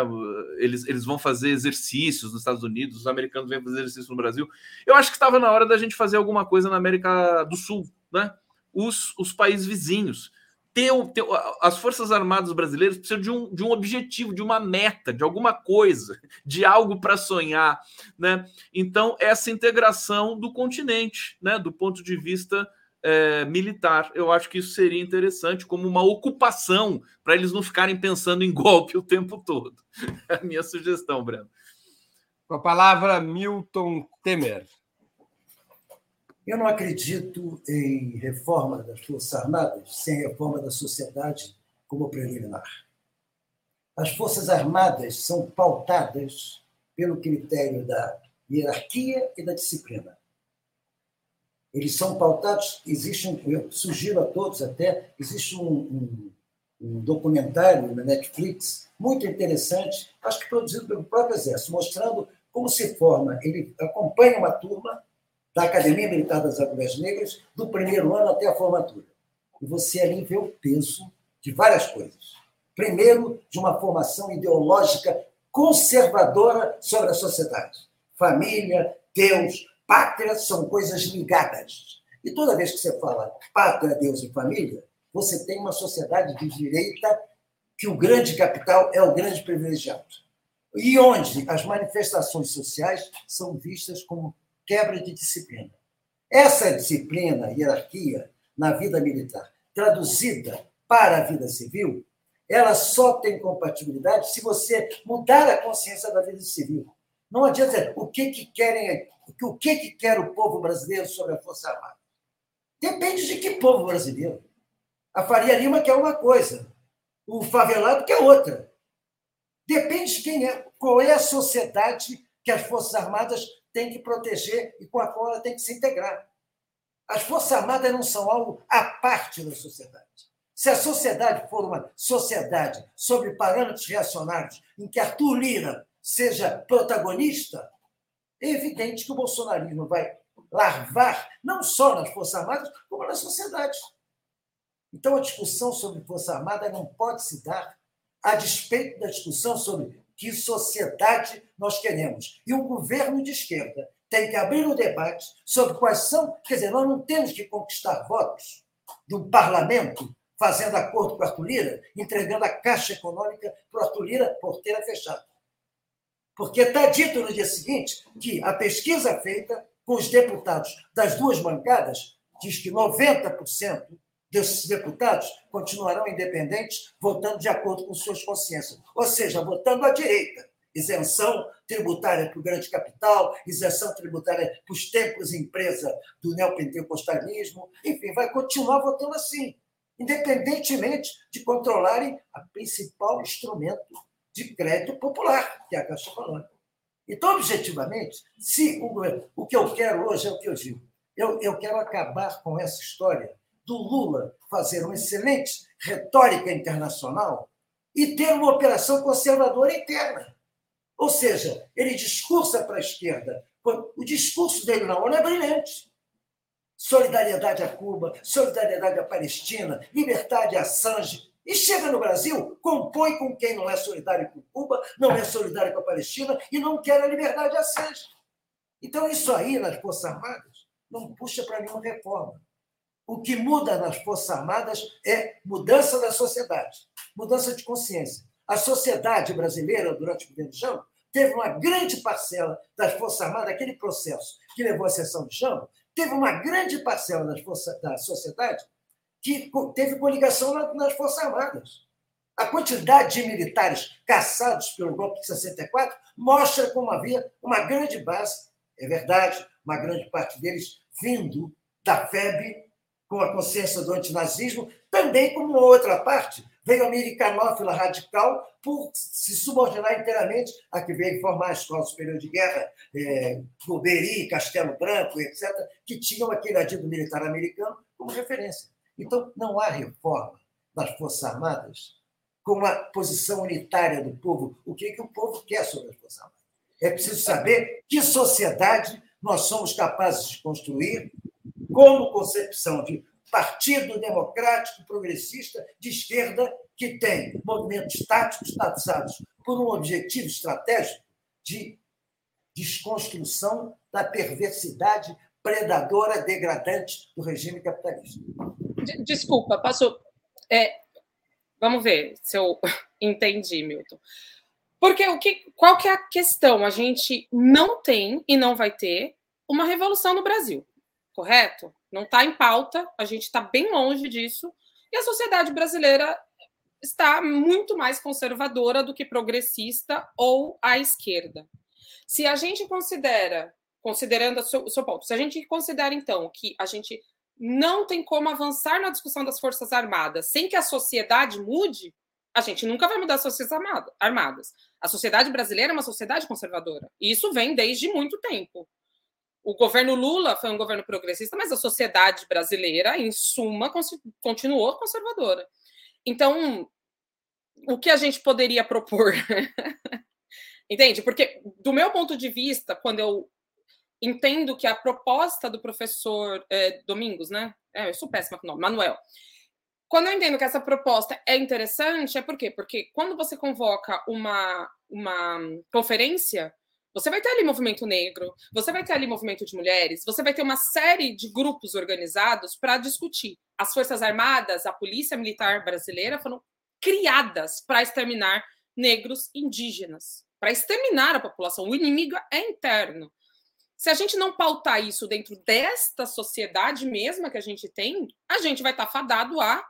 Eles, eles vão fazer exercícios nos Estados Unidos, os americanos vêm fazer exercício no Brasil. Eu acho que estava na hora da gente fazer alguma coisa na América do Sul, né? Os, os países vizinhos ter, ter, as Forças Armadas brasileiras precisam de um, de um objetivo, de uma meta, de alguma coisa, de algo para sonhar, né? Então, essa integração do continente, né, do ponto de vista é, militar, eu acho que isso seria interessante como uma ocupação para eles não ficarem pensando em golpe o tempo todo. É a minha sugestão, Breno. Com a palavra, Milton Temer. Eu não acredito em reforma das Forças Armadas sem reforma da sociedade como preliminar. As Forças Armadas são pautadas pelo critério da hierarquia e da disciplina. Eles são pautados, existe um, eu sugiro a todos até, existe um, um, um documentário na Netflix muito interessante, acho que produzido pelo próprio Exército, mostrando como se forma. Ele acompanha uma turma da Academia Militar das Agulhas Negras, do primeiro ano até a formatura. E você ali vê o peso de várias coisas. Primeiro, de uma formação ideológica conservadora sobre a sociedade. Família, Deus, pátria são coisas ligadas. E toda vez que você fala pátria, Deus e família, você tem uma sociedade de direita que o grande capital é o grande privilegiado. E onde as manifestações sociais são vistas como quebra de disciplina. Essa disciplina, hierarquia, na vida militar, traduzida para a vida civil, ela só tem compatibilidade se você mudar a consciência da vida civil. Não adianta dizer o que, que querem, o que, que quer o povo brasileiro sobre a Força Armada. Depende de que povo brasileiro. A Faria Lima quer uma coisa, o favelado quer outra. Depende de quem é, qual é a sociedade que as Forças Armadas tem que proteger e com a qual ela tem que se integrar. As Forças Armadas não são algo à parte da sociedade. Se a sociedade for uma sociedade sobre parâmetros reacionários, em que Arthur Lira seja protagonista, é evidente que o bolsonarismo vai larvar não só nas Forças Armadas, como na sociedade. Então, a discussão sobre Força Armada não pode se dar a despeito da discussão sobre que sociedade nós queremos. E o governo de esquerda tem que abrir o um debate sobre quais são. Quer dizer, nós não temos que conquistar votos do parlamento fazendo acordo com a Arthur Lira, entregando a Caixa Econômica para o Arthur Lira, porteira fechada. Porque está dito no dia seguinte que a pesquisa feita com os deputados das duas bancadas diz que 90% desses deputados continuarão independentes, votando de acordo com suas consciências. Ou seja, votando à direita. Isenção tributária para o grande capital, isenção tributária para os templos empresa do neopentecostalismo, enfim, vai continuar votando assim, independentemente de controlarem a principal instrumento de crédito popular, que é a Caixa Econômica. Então, objetivamente, se o, o que eu quero hoje é o que eu digo, eu, eu quero acabar com essa história do Lula fazer uma excelente retórica internacional e ter uma operação conservadora interna. Ou seja, ele discursa para a esquerda. O discurso dele na ONU é brilhante. Solidariedade a Cuba, solidariedade à Palestina, liberdade a Assange. E chega no Brasil, compõe com quem não é solidário com Cuba, não é solidário com a Palestina e não quer a liberdade a Assange. Então, isso aí nas Forças Armadas não puxa para nenhuma reforma. O que muda nas Forças Armadas é mudança da sociedade, mudança de consciência. A sociedade brasileira, durante o governo Jango, teve uma grande parcela das Forças Armadas, aquele processo que levou à sessão de Jango, teve uma grande parcela das forças, da sociedade que teve coligação nas Forças Armadas. A quantidade de militares caçados pelo golpe de 64 mostra como havia uma grande base, é verdade, uma grande parte deles vindo da FEB com a consciência do antinazismo, também como outra parte veio a americanófila radical por se subordinar inteiramente a que veio formar a Escola Superior de Guerra, é, Castelo Branco, etc., que tinham aquele adido militar americano como referência. Então, não há reforma das Forças Armadas com uma posição unitária do povo. O que, é que o povo quer sobre as Forças Armadas? É preciso saber que sociedade nós somos capazes de construir como concepção de partido democrático progressista de esquerda que tem movimentos táticos traçados por um objetivo estratégico de desconstrução da perversidade predadora, degradante do regime capitalista. Desculpa, passou. É, vamos ver se eu entendi, Milton. Porque o que, qual que é a questão? A gente não tem e não vai ter uma revolução no Brasil, correto? Não está em pauta, a gente está bem longe disso, e a sociedade brasileira está muito mais conservadora do que progressista ou à esquerda. Se a gente considera, considerando o seu, seu ponto, se a gente considera então que a gente não tem como avançar na discussão das Forças Armadas sem que a sociedade mude, a gente nunca vai mudar as Forças Armadas. A sociedade brasileira é uma sociedade conservadora. E isso vem desde muito tempo. O governo Lula foi um governo progressista, mas a sociedade brasileira, em suma, continuou conservadora. Então, o que a gente poderia propor? Entende? Porque, do meu ponto de vista, quando eu entendo que a proposta do professor é, Domingos, né? É, eu sou péssima com o nome, Manuel. Quando eu entendo que essa proposta é interessante, é por quê? Porque quando você convoca uma, uma conferência, você vai ter ali movimento negro, você vai ter ali movimento de mulheres, você vai ter uma série de grupos organizados para discutir. As Forças Armadas, a Polícia Militar Brasileira foram criadas para exterminar negros indígenas, para exterminar a população. O inimigo é interno. Se a gente não pautar isso dentro desta sociedade mesma que a gente tem, a gente vai estar tá fadado a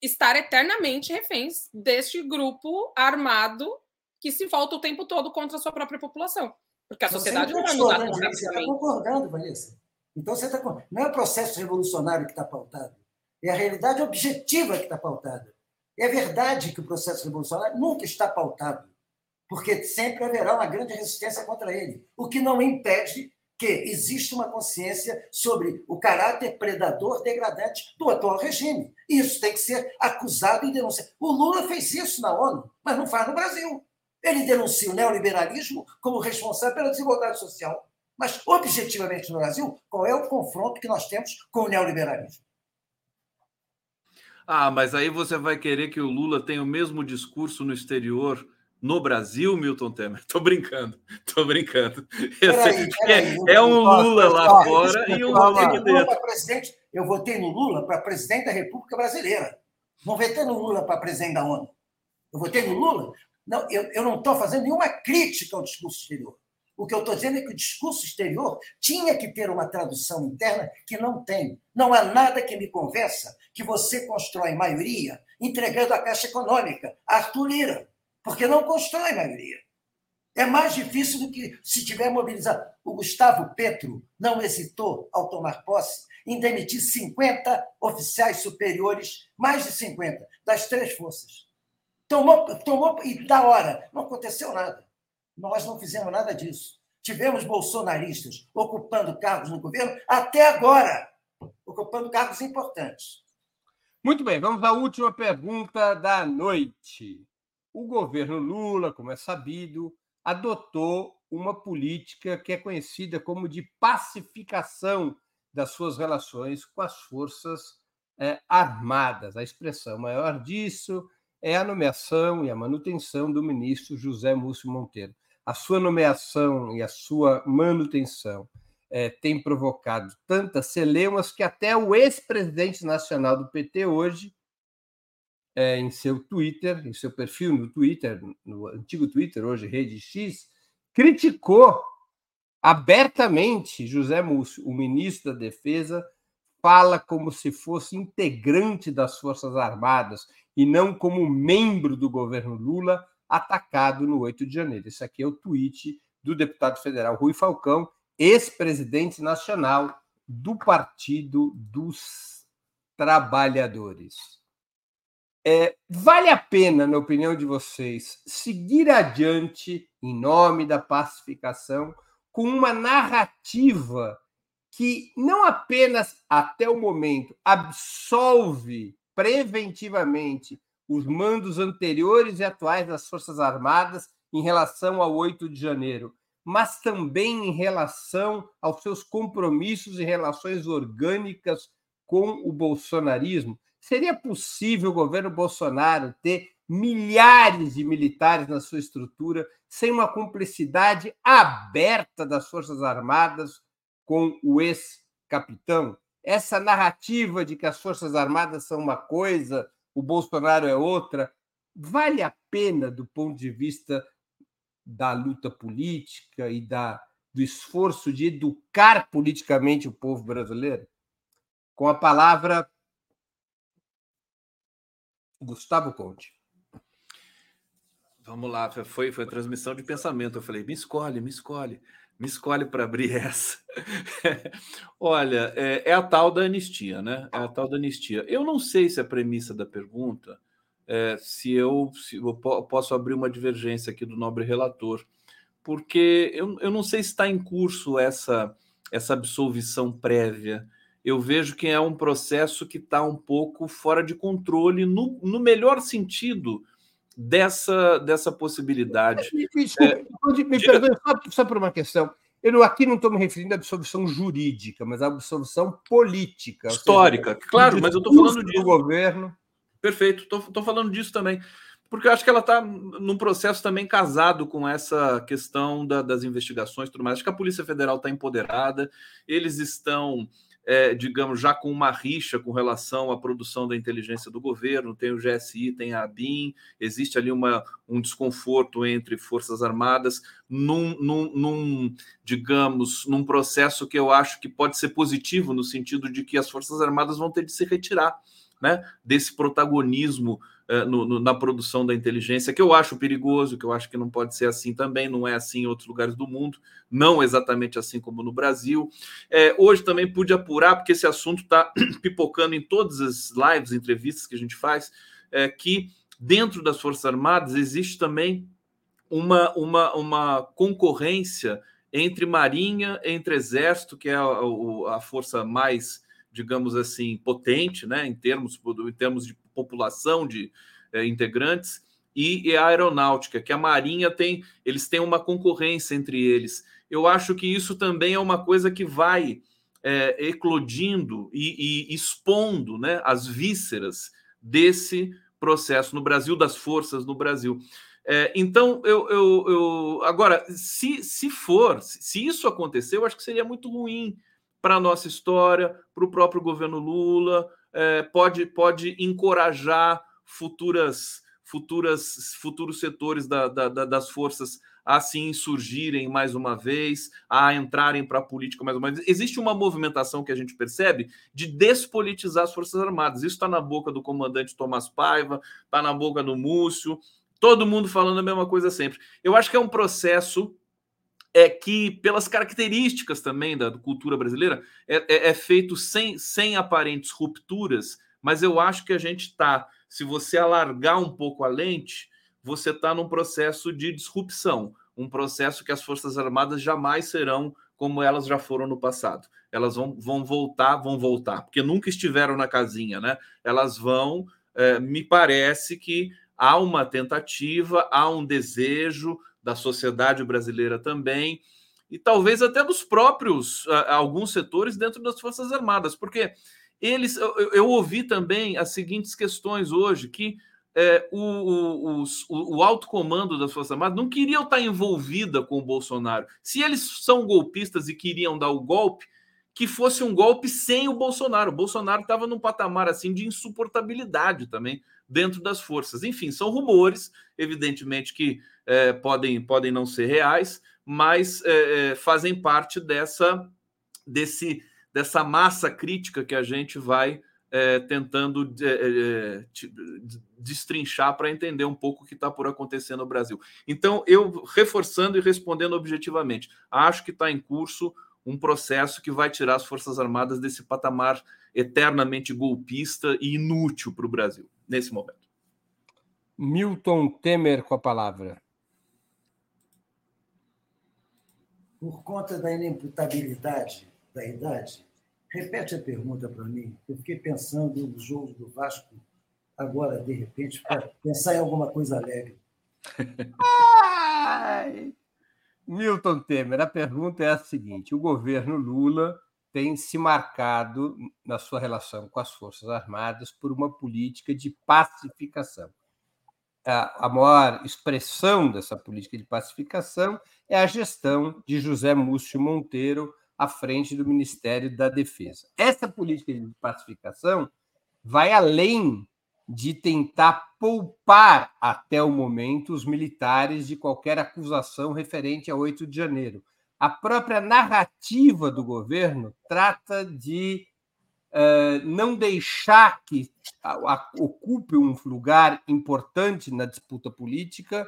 estar eternamente reféns deste grupo armado que se volta o tempo todo contra a sua própria população. Porque a sociedade não vai mudar né, Você está concordando, Vanessa. Então, você está não é o processo revolucionário que está pautado, é a realidade objetiva que está pautada. É verdade que o processo revolucionário nunca está pautado, porque sempre haverá uma grande resistência contra ele, o que não impede que existe uma consciência sobre o caráter predador degradante do atual regime. Isso tem que ser acusado e denunciado. O Lula fez isso na ONU, mas não faz no Brasil. Ele denuncia o neoliberalismo como responsável pela desigualdade social. Mas, objetivamente, no Brasil, qual é o confronto que nós temos com o neoliberalismo? Ah, mas aí você vai querer que o Lula tenha o mesmo discurso no exterior no Brasil, Milton Temer? Tô brincando, tô brincando. Peraí, peraí, é, é, um Lula lá fora e um Lula aqui dentro. Presidente, eu votei no Lula para presidente da República Brasileira. Não votei no Lula para presidente da ONU. Eu votei no Lula não, eu, eu não estou fazendo nenhuma crítica ao discurso exterior. O que eu estou dizendo é que o discurso exterior tinha que ter uma tradução interna que não tem. Não há nada que me convença que você constrói maioria entregando a Caixa Econômica a Arthur Lira, porque não constrói maioria. É mais difícil do que se tiver mobilizado. O Gustavo Petro não hesitou, ao tomar posse, em demitir 50 oficiais superiores, mais de 50, das três forças. Tomou, tomou e da hora. Não aconteceu nada. Nós não fizemos nada disso. Tivemos bolsonaristas ocupando cargos no governo até agora, ocupando cargos importantes. Muito bem, vamos à última pergunta da noite. O governo Lula, como é sabido, adotou uma política que é conhecida como de pacificação das suas relações com as forças é, armadas. A expressão maior disso é a nomeação e a manutenção do ministro José Múcio Monteiro. A sua nomeação e a sua manutenção é, tem provocado tantas celeumas que até o ex-presidente nacional do PT hoje, é, em seu Twitter, em seu perfil no Twitter, no antigo Twitter, hoje Rede X, criticou abertamente José Múcio, o ministro da Defesa, fala como se fosse integrante das Forças Armadas e não como membro do governo Lula atacado no 8 de janeiro. Esse aqui é o tweet do deputado federal Rui Falcão, ex-presidente nacional do Partido dos Trabalhadores. É, vale a pena, na opinião de vocês, seguir adiante em nome da pacificação com uma narrativa que não apenas até o momento absolve preventivamente os mandos anteriores e atuais das Forças Armadas em relação ao 8 de janeiro, mas também em relação aos seus compromissos e relações orgânicas com o bolsonarismo. Seria possível o governo Bolsonaro ter milhares de militares na sua estrutura sem uma cumplicidade aberta das Forças Armadas com o ex-capitão? Essa narrativa de que as Forças Armadas são uma coisa, o Bolsonaro é outra, vale a pena do ponto de vista da luta política e da, do esforço de educar politicamente o povo brasileiro? Com a palavra, Gustavo Conte. Vamos lá, foi, foi transmissão de pensamento. Eu falei, me escolhe, me escolhe, me escolhe para abrir essa. Olha, é, é, a tal da anistia, né? É a tal da anistia. Eu não sei se a premissa da pergunta é, se, eu, se eu posso abrir uma divergência aqui do nobre relator, porque eu, eu não sei se está em curso essa, essa absolvição prévia. Eu vejo que é um processo que está um pouco fora de controle, no, no melhor sentido dessa, dessa possibilidade. Me, me, desculpe, é, me diga... perdoe, só, só por uma questão. Eu aqui não estou me referindo à absolvição jurídica, mas à absolvição política. Histórica, seja, claro, mas eu estou falando disso. do governo Perfeito, estou falando disso também. Porque eu acho que ela está num processo também casado com essa questão da, das investigações e tudo mais. Acho que a Polícia Federal está empoderada, eles estão, é, digamos, já com uma rixa com relação à produção da inteligência do governo. Tem o GSI, tem a ABIN, existe ali uma, um desconforto entre Forças Armadas, num, num, num, digamos, num processo que eu acho que pode ser positivo, no sentido de que as Forças Armadas vão ter de se retirar né, desse protagonismo no, no, na produção da inteligência, que eu acho perigoso, que eu acho que não pode ser assim também, não é assim em outros lugares do mundo, não exatamente assim como no Brasil. É, hoje também pude apurar, porque esse assunto está pipocando em todas as lives, entrevistas que a gente faz, é, que dentro das Forças Armadas existe também uma, uma, uma concorrência entre Marinha, entre Exército, que é a, a força mais digamos assim, potente, né, em termos, em termos de população de é, integrantes, e, e, a aeronáutica, que a Marinha tem, eles têm uma concorrência entre eles. Eu acho que isso também é uma coisa que vai é, eclodindo e, e expondo né, as vísceras desse processo no Brasil, das forças no Brasil. É, então, eu, eu, eu, agora, se, se for, se isso acontecer, eu acho que seria muito ruim para a nossa história, para o próprio governo Lula, é, pode, pode encorajar futuras, futuras, futuros setores da, da, da, das forças a se insurgirem mais uma vez, a entrarem para a política mais uma vez. Existe uma movimentação que a gente percebe de despolitizar as Forças Armadas. Isso está na boca do comandante Tomás Paiva, está na boca do Múcio, todo mundo falando a mesma coisa sempre. Eu acho que é um processo é que, pelas características também da cultura brasileira, é, é, é, feito sem, sem aparentes rupturas, mas eu acho que a gente está, se você alargar um pouco a lente, você está num processo de disrupção, um processo que as Forças Armadas jamais serão como elas já foram no passado. Elas vão, vão voltar, vão voltar, porque nunca estiveram na casinha, né? Elas vão, é, me parece que há uma tentativa, há um desejo da sociedade brasileira também, e talvez até dos próprios alguns setores dentro das Forças Armadas, porque eles eu, eu ouvi também as seguintes questões hoje que é, o, o, o, o, alto comando das Forças Armadas não queriam estar envolvida com o Bolsonaro. Se eles são golpistas e queriam dar o golpe, que fosse um golpe sem o Bolsonaro. O Bolsonaro estava num patamar assim de insuportabilidade também dentro das forças. Enfim, são rumores, evidentemente que é, podem, podem não ser reais, mas é, é fazem parte dessa, desse, dessa massa crítica que a gente vai é, tentando é, é, destrinchar para entender um pouco o que está por acontecer no Brasil. Então, eu reforçando e respondendo objetivamente, acho que está em curso um processo que vai tirar as Forças Armadas desse patamar eternamente golpista e inútil para o Brasil, nesse momento. Milton Temer com a palavra. Por conta da inimputabilidade da idade, Repete a pergunta para mim. Eu fiquei pensando no jogo do Vasco agora, de repente, para pensar em alguma coisa alegre. Ai! Milton Temer, a pergunta é a seguinte: o governo Lula tem se marcado na sua relação com as Forças Armadas por uma política de pacificação. A maior expressão dessa política de pacificação é a gestão de José Múcio Monteiro à frente do Ministério da Defesa. Essa política de pacificação vai além de tentar poupar até o momento os militares de qualquer acusação referente a 8 de janeiro. A própria narrativa do governo trata de uh, não deixar que a, a, ocupe um lugar importante na disputa política,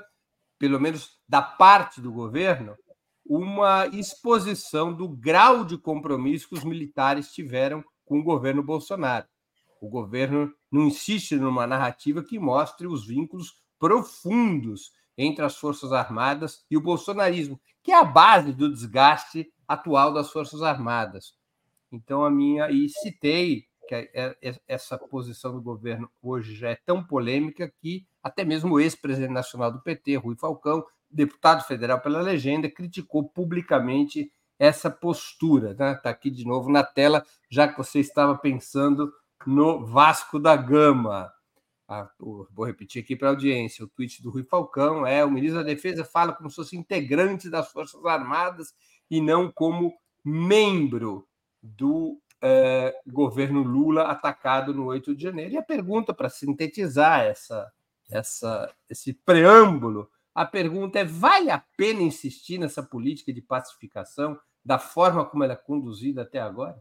pelo menos da parte do governo, uma exposição do grau de compromisso que os militares tiveram com o governo Bolsonaro. O governo não insiste numa narrativa que mostre os vínculos profundos entre as Forças Armadas e o bolsonarismo, que é a base do desgaste atual das Forças Armadas. Então, a minha. E citei que é, é, essa posição do governo hoje já é tão polêmica que até mesmo o ex-presidente nacional do PT, Rui Falcão, deputado federal pela legenda, criticou publicamente essa postura. Está né? Tá aqui de novo na tela, já que você estava pensando no Vasco da Gama. Ah, vou repetir aqui para a audiência: o tweet do Rui Falcão é: o ministro da Defesa fala como se fosse integrante das Forças Armadas e não como membro do eh, governo Lula atacado no 8 de janeiro. E a pergunta, para sintetizar essa, essa, esse preâmbulo, a pergunta é: vale a pena insistir nessa política de pacificação da forma como ela é conduzida até agora?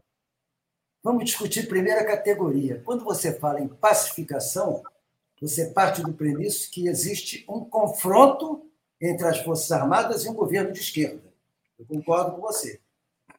Vamos discutir primeira categoria. Quando você fala em pacificação, você parte do premisso que existe um confronto entre as Forças Armadas e um governo de esquerda. Eu concordo com você.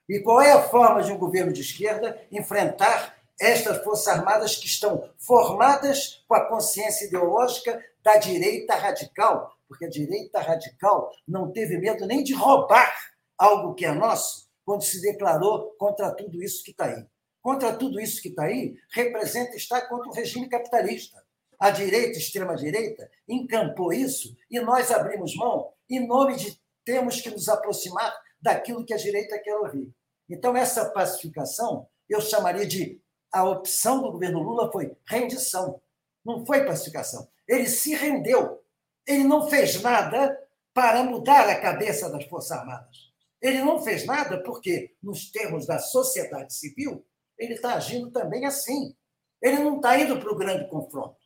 E qual é a forma de um governo de esquerda enfrentar estas Forças Armadas que estão formadas com a consciência ideológica da direita radical, porque a direita radical não teve medo nem de roubar algo que é nosso quando se declarou contra tudo isso que está aí. Contra tudo isso que está aí, representa estar contra o regime capitalista. A direita, extrema-direita, encampou isso e nós abrimos mão em nome de temos que nos aproximar daquilo que a direita quer ouvir. Então, essa pacificação, eu chamaria de a opção do governo Lula foi rendição, não foi pacificação. Ele se rendeu ele não fez nada para mudar a cabeça das Forças Armadas. Ele não fez nada porque, nos termos da sociedade civil, ele está agindo também assim. Ele não está indo para o grande confronto.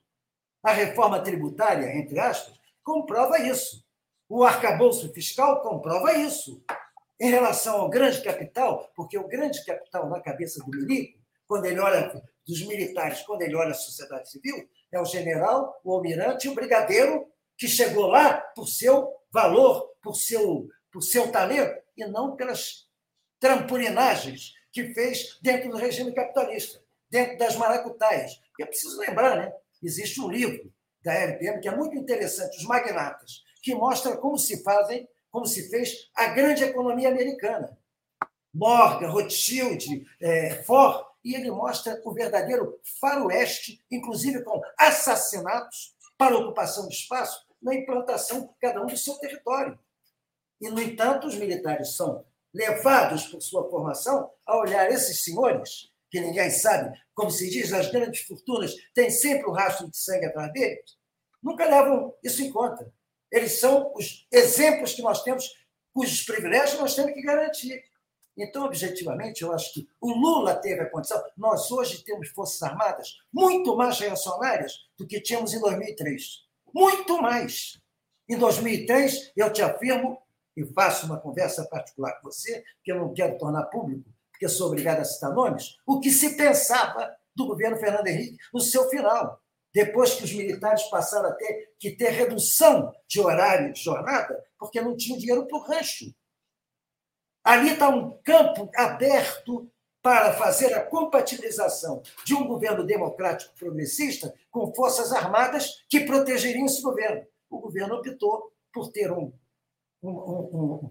A reforma tributária, entre aspas, comprova isso. O arcabouço fiscal comprova isso. Em relação ao grande capital, porque o grande capital na cabeça do milico, quando ele olha dos militares, quando ele olha a sociedade civil, é o general, o almirante e o brigadeiro que chegou lá por seu valor, por seu, por seu talento, e não pelas trampolinagens que fez dentro do regime capitalista, dentro das maracutaias. E é preciso lembrar, né? Existe um livro da LPM que é muito interessante, Os Magnatas, que mostra como se fazem, como se fez a grande economia americana. Morgan, Rothschild, é, Ford, e ele mostra o verdadeiro faroeste, inclusive com assassinatos para ocupação de espaço na implantação, cada um do seu território. E, no entanto, os militares são levados por sua formação a olhar esses senhores, que ninguém sabe, como se diz, as grandes fortunas têm sempre um rastro de sangue atrás deles, nunca levam isso em conta. Eles são os exemplos que nós temos, cujos privilégios nós temos que garantir. Então, objetivamente, eu acho que o Lula teve a condição. Nós hoje temos Forças Armadas muito mais reacionárias do que tínhamos em 2003. Muito mais. Em 2003, eu te afirmo, e faço uma conversa particular com você, que eu não quero tornar público, porque sou obrigado a citar nomes, o que se pensava do governo Fernando Henrique no seu final. Depois que os militares passaram a ter que ter redução de horário de jornada, porque não tinham dinheiro para o rancho. Ali está um campo aberto para fazer a compatibilização de um governo democrático progressista com forças armadas que protegeriam esse governo. O governo optou por ter um, um, um,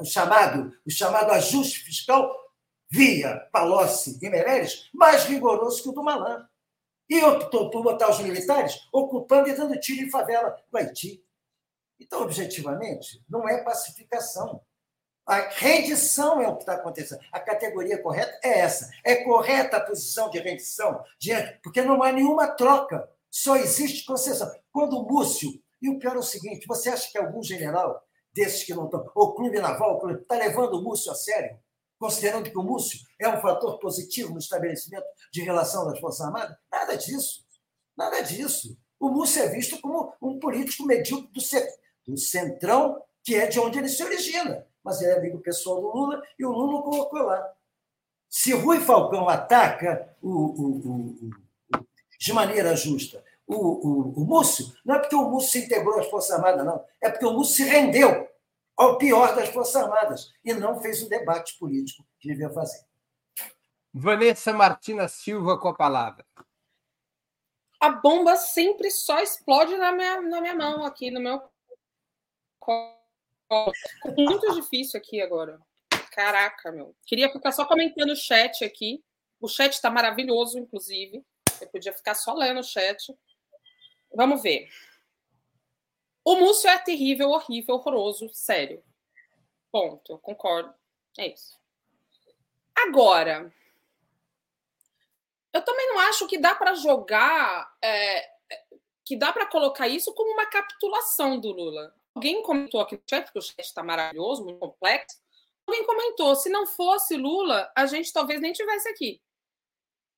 um chamado, o chamado ajuste fiscal via Palocci e Meirelles mais rigoroso que o do Malan. E optou por botar os militares ocupando e dando tiro em favela no Haiti. Então, objetivamente, não é pacificação. A rendição é o que está acontecendo. A categoria correta é essa. É correta a posição de rendição, porque não há nenhuma troca. Só existe concessão. Quando o Múcio. E o pior é o seguinte: você acha que algum general desses que não estão, ou clube naval, está levando o Múcio a sério? Considerando que o Múcio é um fator positivo no estabelecimento de relação das Forças Armadas? Nada disso. Nada disso. O Múcio é visto como um político medíocre do centrão, que é de onde ele se origina mas ele é amigo pessoal do Lula e o Lula colocou lá. Se Rui Falcão ataca o, o, o, de maneira justa o, Múcio, não é porque o Múcio se integrou às Forças Armadas, não. É porque o Múcio se rendeu ao pior das Forças Armadas e não fez o debate político que devia fazer. Vanessa Martina Silva com a palavra. A bomba sempre só explode na minha, na minha mão, aqui no meu muito difícil aqui agora. Caraca, meu. Queria ficar só comentando o chat aqui. O chat está maravilhoso, inclusive. Eu podia ficar só lendo o chat. Vamos ver. O Múcio é terrível, horrível, horroroso, sério. Ponto. Concordo. É isso. Agora, eu também não acho que dá para jogar, é, que dá para colocar isso como uma capitulação do Lula. Alguém comentou aqui no chat, porque o chat está maravilhoso, muito complexo. Alguém comentou: se não fosse Lula, a gente talvez nem tivesse aqui.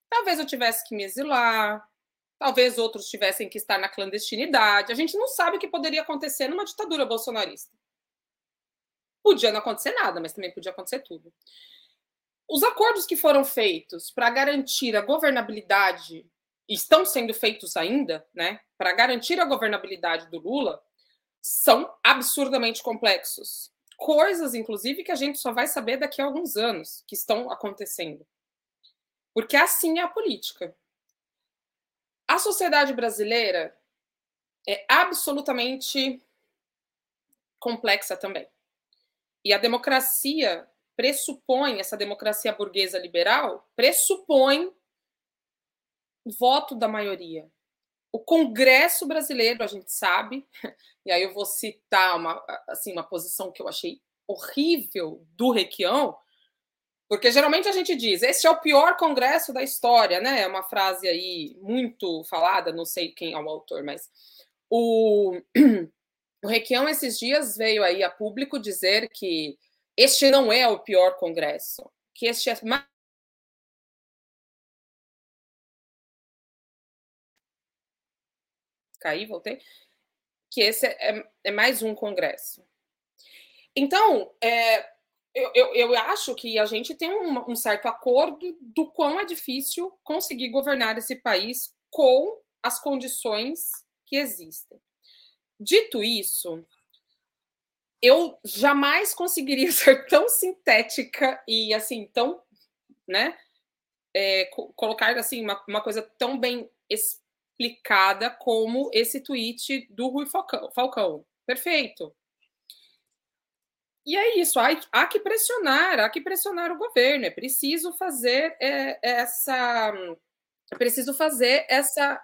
Talvez eu tivesse que me exilar, talvez outros tivessem que estar na clandestinidade. A gente não sabe o que poderia acontecer numa ditadura bolsonarista. Podia não acontecer nada, mas também podia acontecer tudo. Os acordos que foram feitos para garantir a governabilidade, estão sendo feitos ainda, né, para garantir a governabilidade do Lula, são absurdamente complexos. Coisas, inclusive, que a gente só vai saber daqui a alguns anos que estão acontecendo. Porque assim é a política. A sociedade brasileira é absolutamente complexa também. E a democracia pressupõe, essa democracia burguesa liberal, pressupõe voto da maioria. O Congresso brasileiro, a gente sabe, e aí eu vou citar uma, assim, uma posição que eu achei horrível do Requião, porque geralmente a gente diz, esse é o pior congresso da história, né? É uma frase aí muito falada, não sei quem é o autor, mas o, o Requião esses dias veio aí a público dizer que este não é o pior congresso, que este é mais caí, voltei, que esse é, é mais um congresso. Então, é, eu, eu, acho que a gente tem um, um, certo acordo do quão é difícil conseguir governar esse país com as condições que existem. Dito isso, eu jamais conseguiria ser tão sintética e assim tão, né, é, colocar assim uma, uma coisa tão bem explicada como esse tweet do Rui. Falcão. Perfeito. E é isso, há, há, que pressionar, há que pressionar o governo, é preciso fazer é, essa. É preciso fazer essa,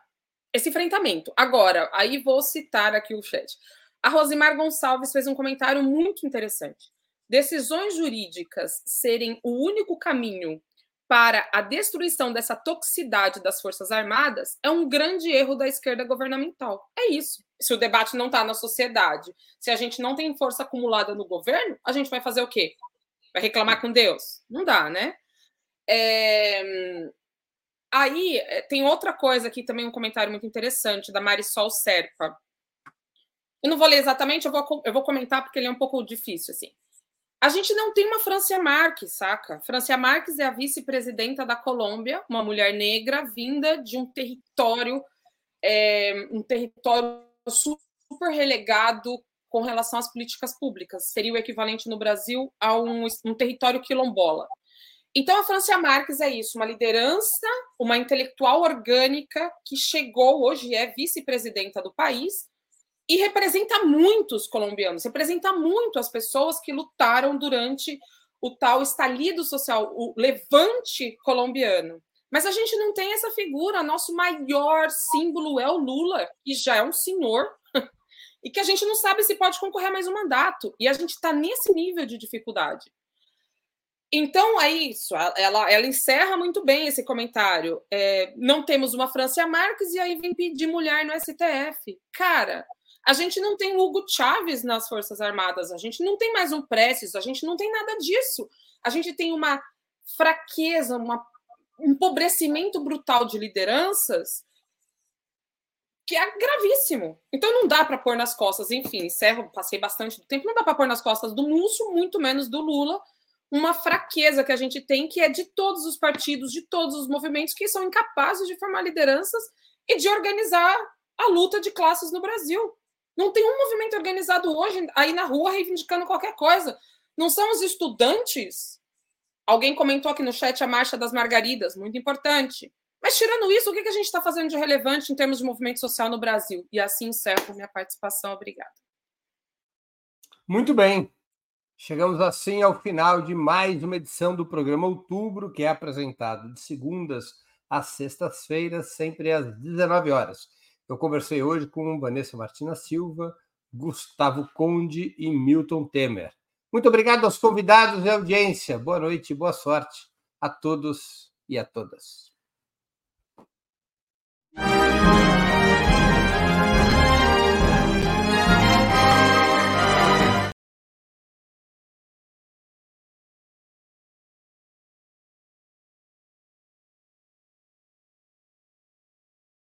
esse enfrentamento. Agora, aí vou citar aqui o chat. A Rosimar Gonçalves fez um comentário muito interessante. Decisões jurídicas serem o único caminho para a destruição dessa toxicidade das Forças Armadas é um grande erro da esquerda governamental. É isso. Se o debate não está na sociedade, se a gente não tem força acumulada no governo, a gente vai fazer o quê? Vai reclamar com Deus? Não dá, né? É... Aí é, tem outra coisa aqui também, um comentário muito interessante da Marisol Serpa. Eu não vou ler exatamente, eu vou, eu vou comentar porque ele é um pouco difícil, assim. A gente não tem uma Francia Marques, saca? Francia Marques é a vice-presidenta da Colômbia, uma mulher negra vinda de um território, é, um território super relegado com relação às políticas públicas. Seria o equivalente no Brasil a um, um território quilombola. Então, a Francia Marques é isso, uma liderança, uma intelectual orgânica que chegou, hoje é vice-presidenta do país, e representa muitos colombianos, representa muito as pessoas que lutaram durante o tal estalido social, o levante colombiano. Mas a gente não tem essa figura, nosso maior símbolo é o Lula, que já é um senhor, e que a gente não sabe se pode concorrer a mais um mandato. E a gente está nesse nível de dificuldade. Então é isso, ela, ela encerra muito bem esse comentário. É, não temos uma Francia Marques e aí vem pedir mulher no STF. Cara, a gente não tem Hugo Chávez nas Forças Armadas, a gente não tem mais um Prestes, a gente não tem nada disso. A gente tem uma fraqueza, uma, um empobrecimento brutal de lideranças que é gravíssimo. Então não dá para pôr nas costas, enfim, encerro, passei bastante do tempo, não dá para pôr nas costas do Múcio, muito menos do Lula, uma fraqueza que a gente tem que é de todos os partidos, de todos os movimentos que são incapazes de formar lideranças e de organizar a luta de classes no Brasil. Não tem um movimento organizado hoje aí na rua reivindicando qualquer coisa. Não são os estudantes? Alguém comentou aqui no chat a Marcha das Margaridas, muito importante. Mas tirando isso, o que a gente está fazendo de relevante em termos de movimento social no Brasil? E assim encerro minha participação. Obrigada. Muito bem. Chegamos assim ao final de mais uma edição do programa Outubro, que é apresentado de segundas às sextas-feiras, sempre às 19 horas. Eu conversei hoje com Vanessa Martina Silva, Gustavo Conde e Milton Temer. Muito obrigado aos convidados e audiência. Boa noite e boa sorte a todos e a todas.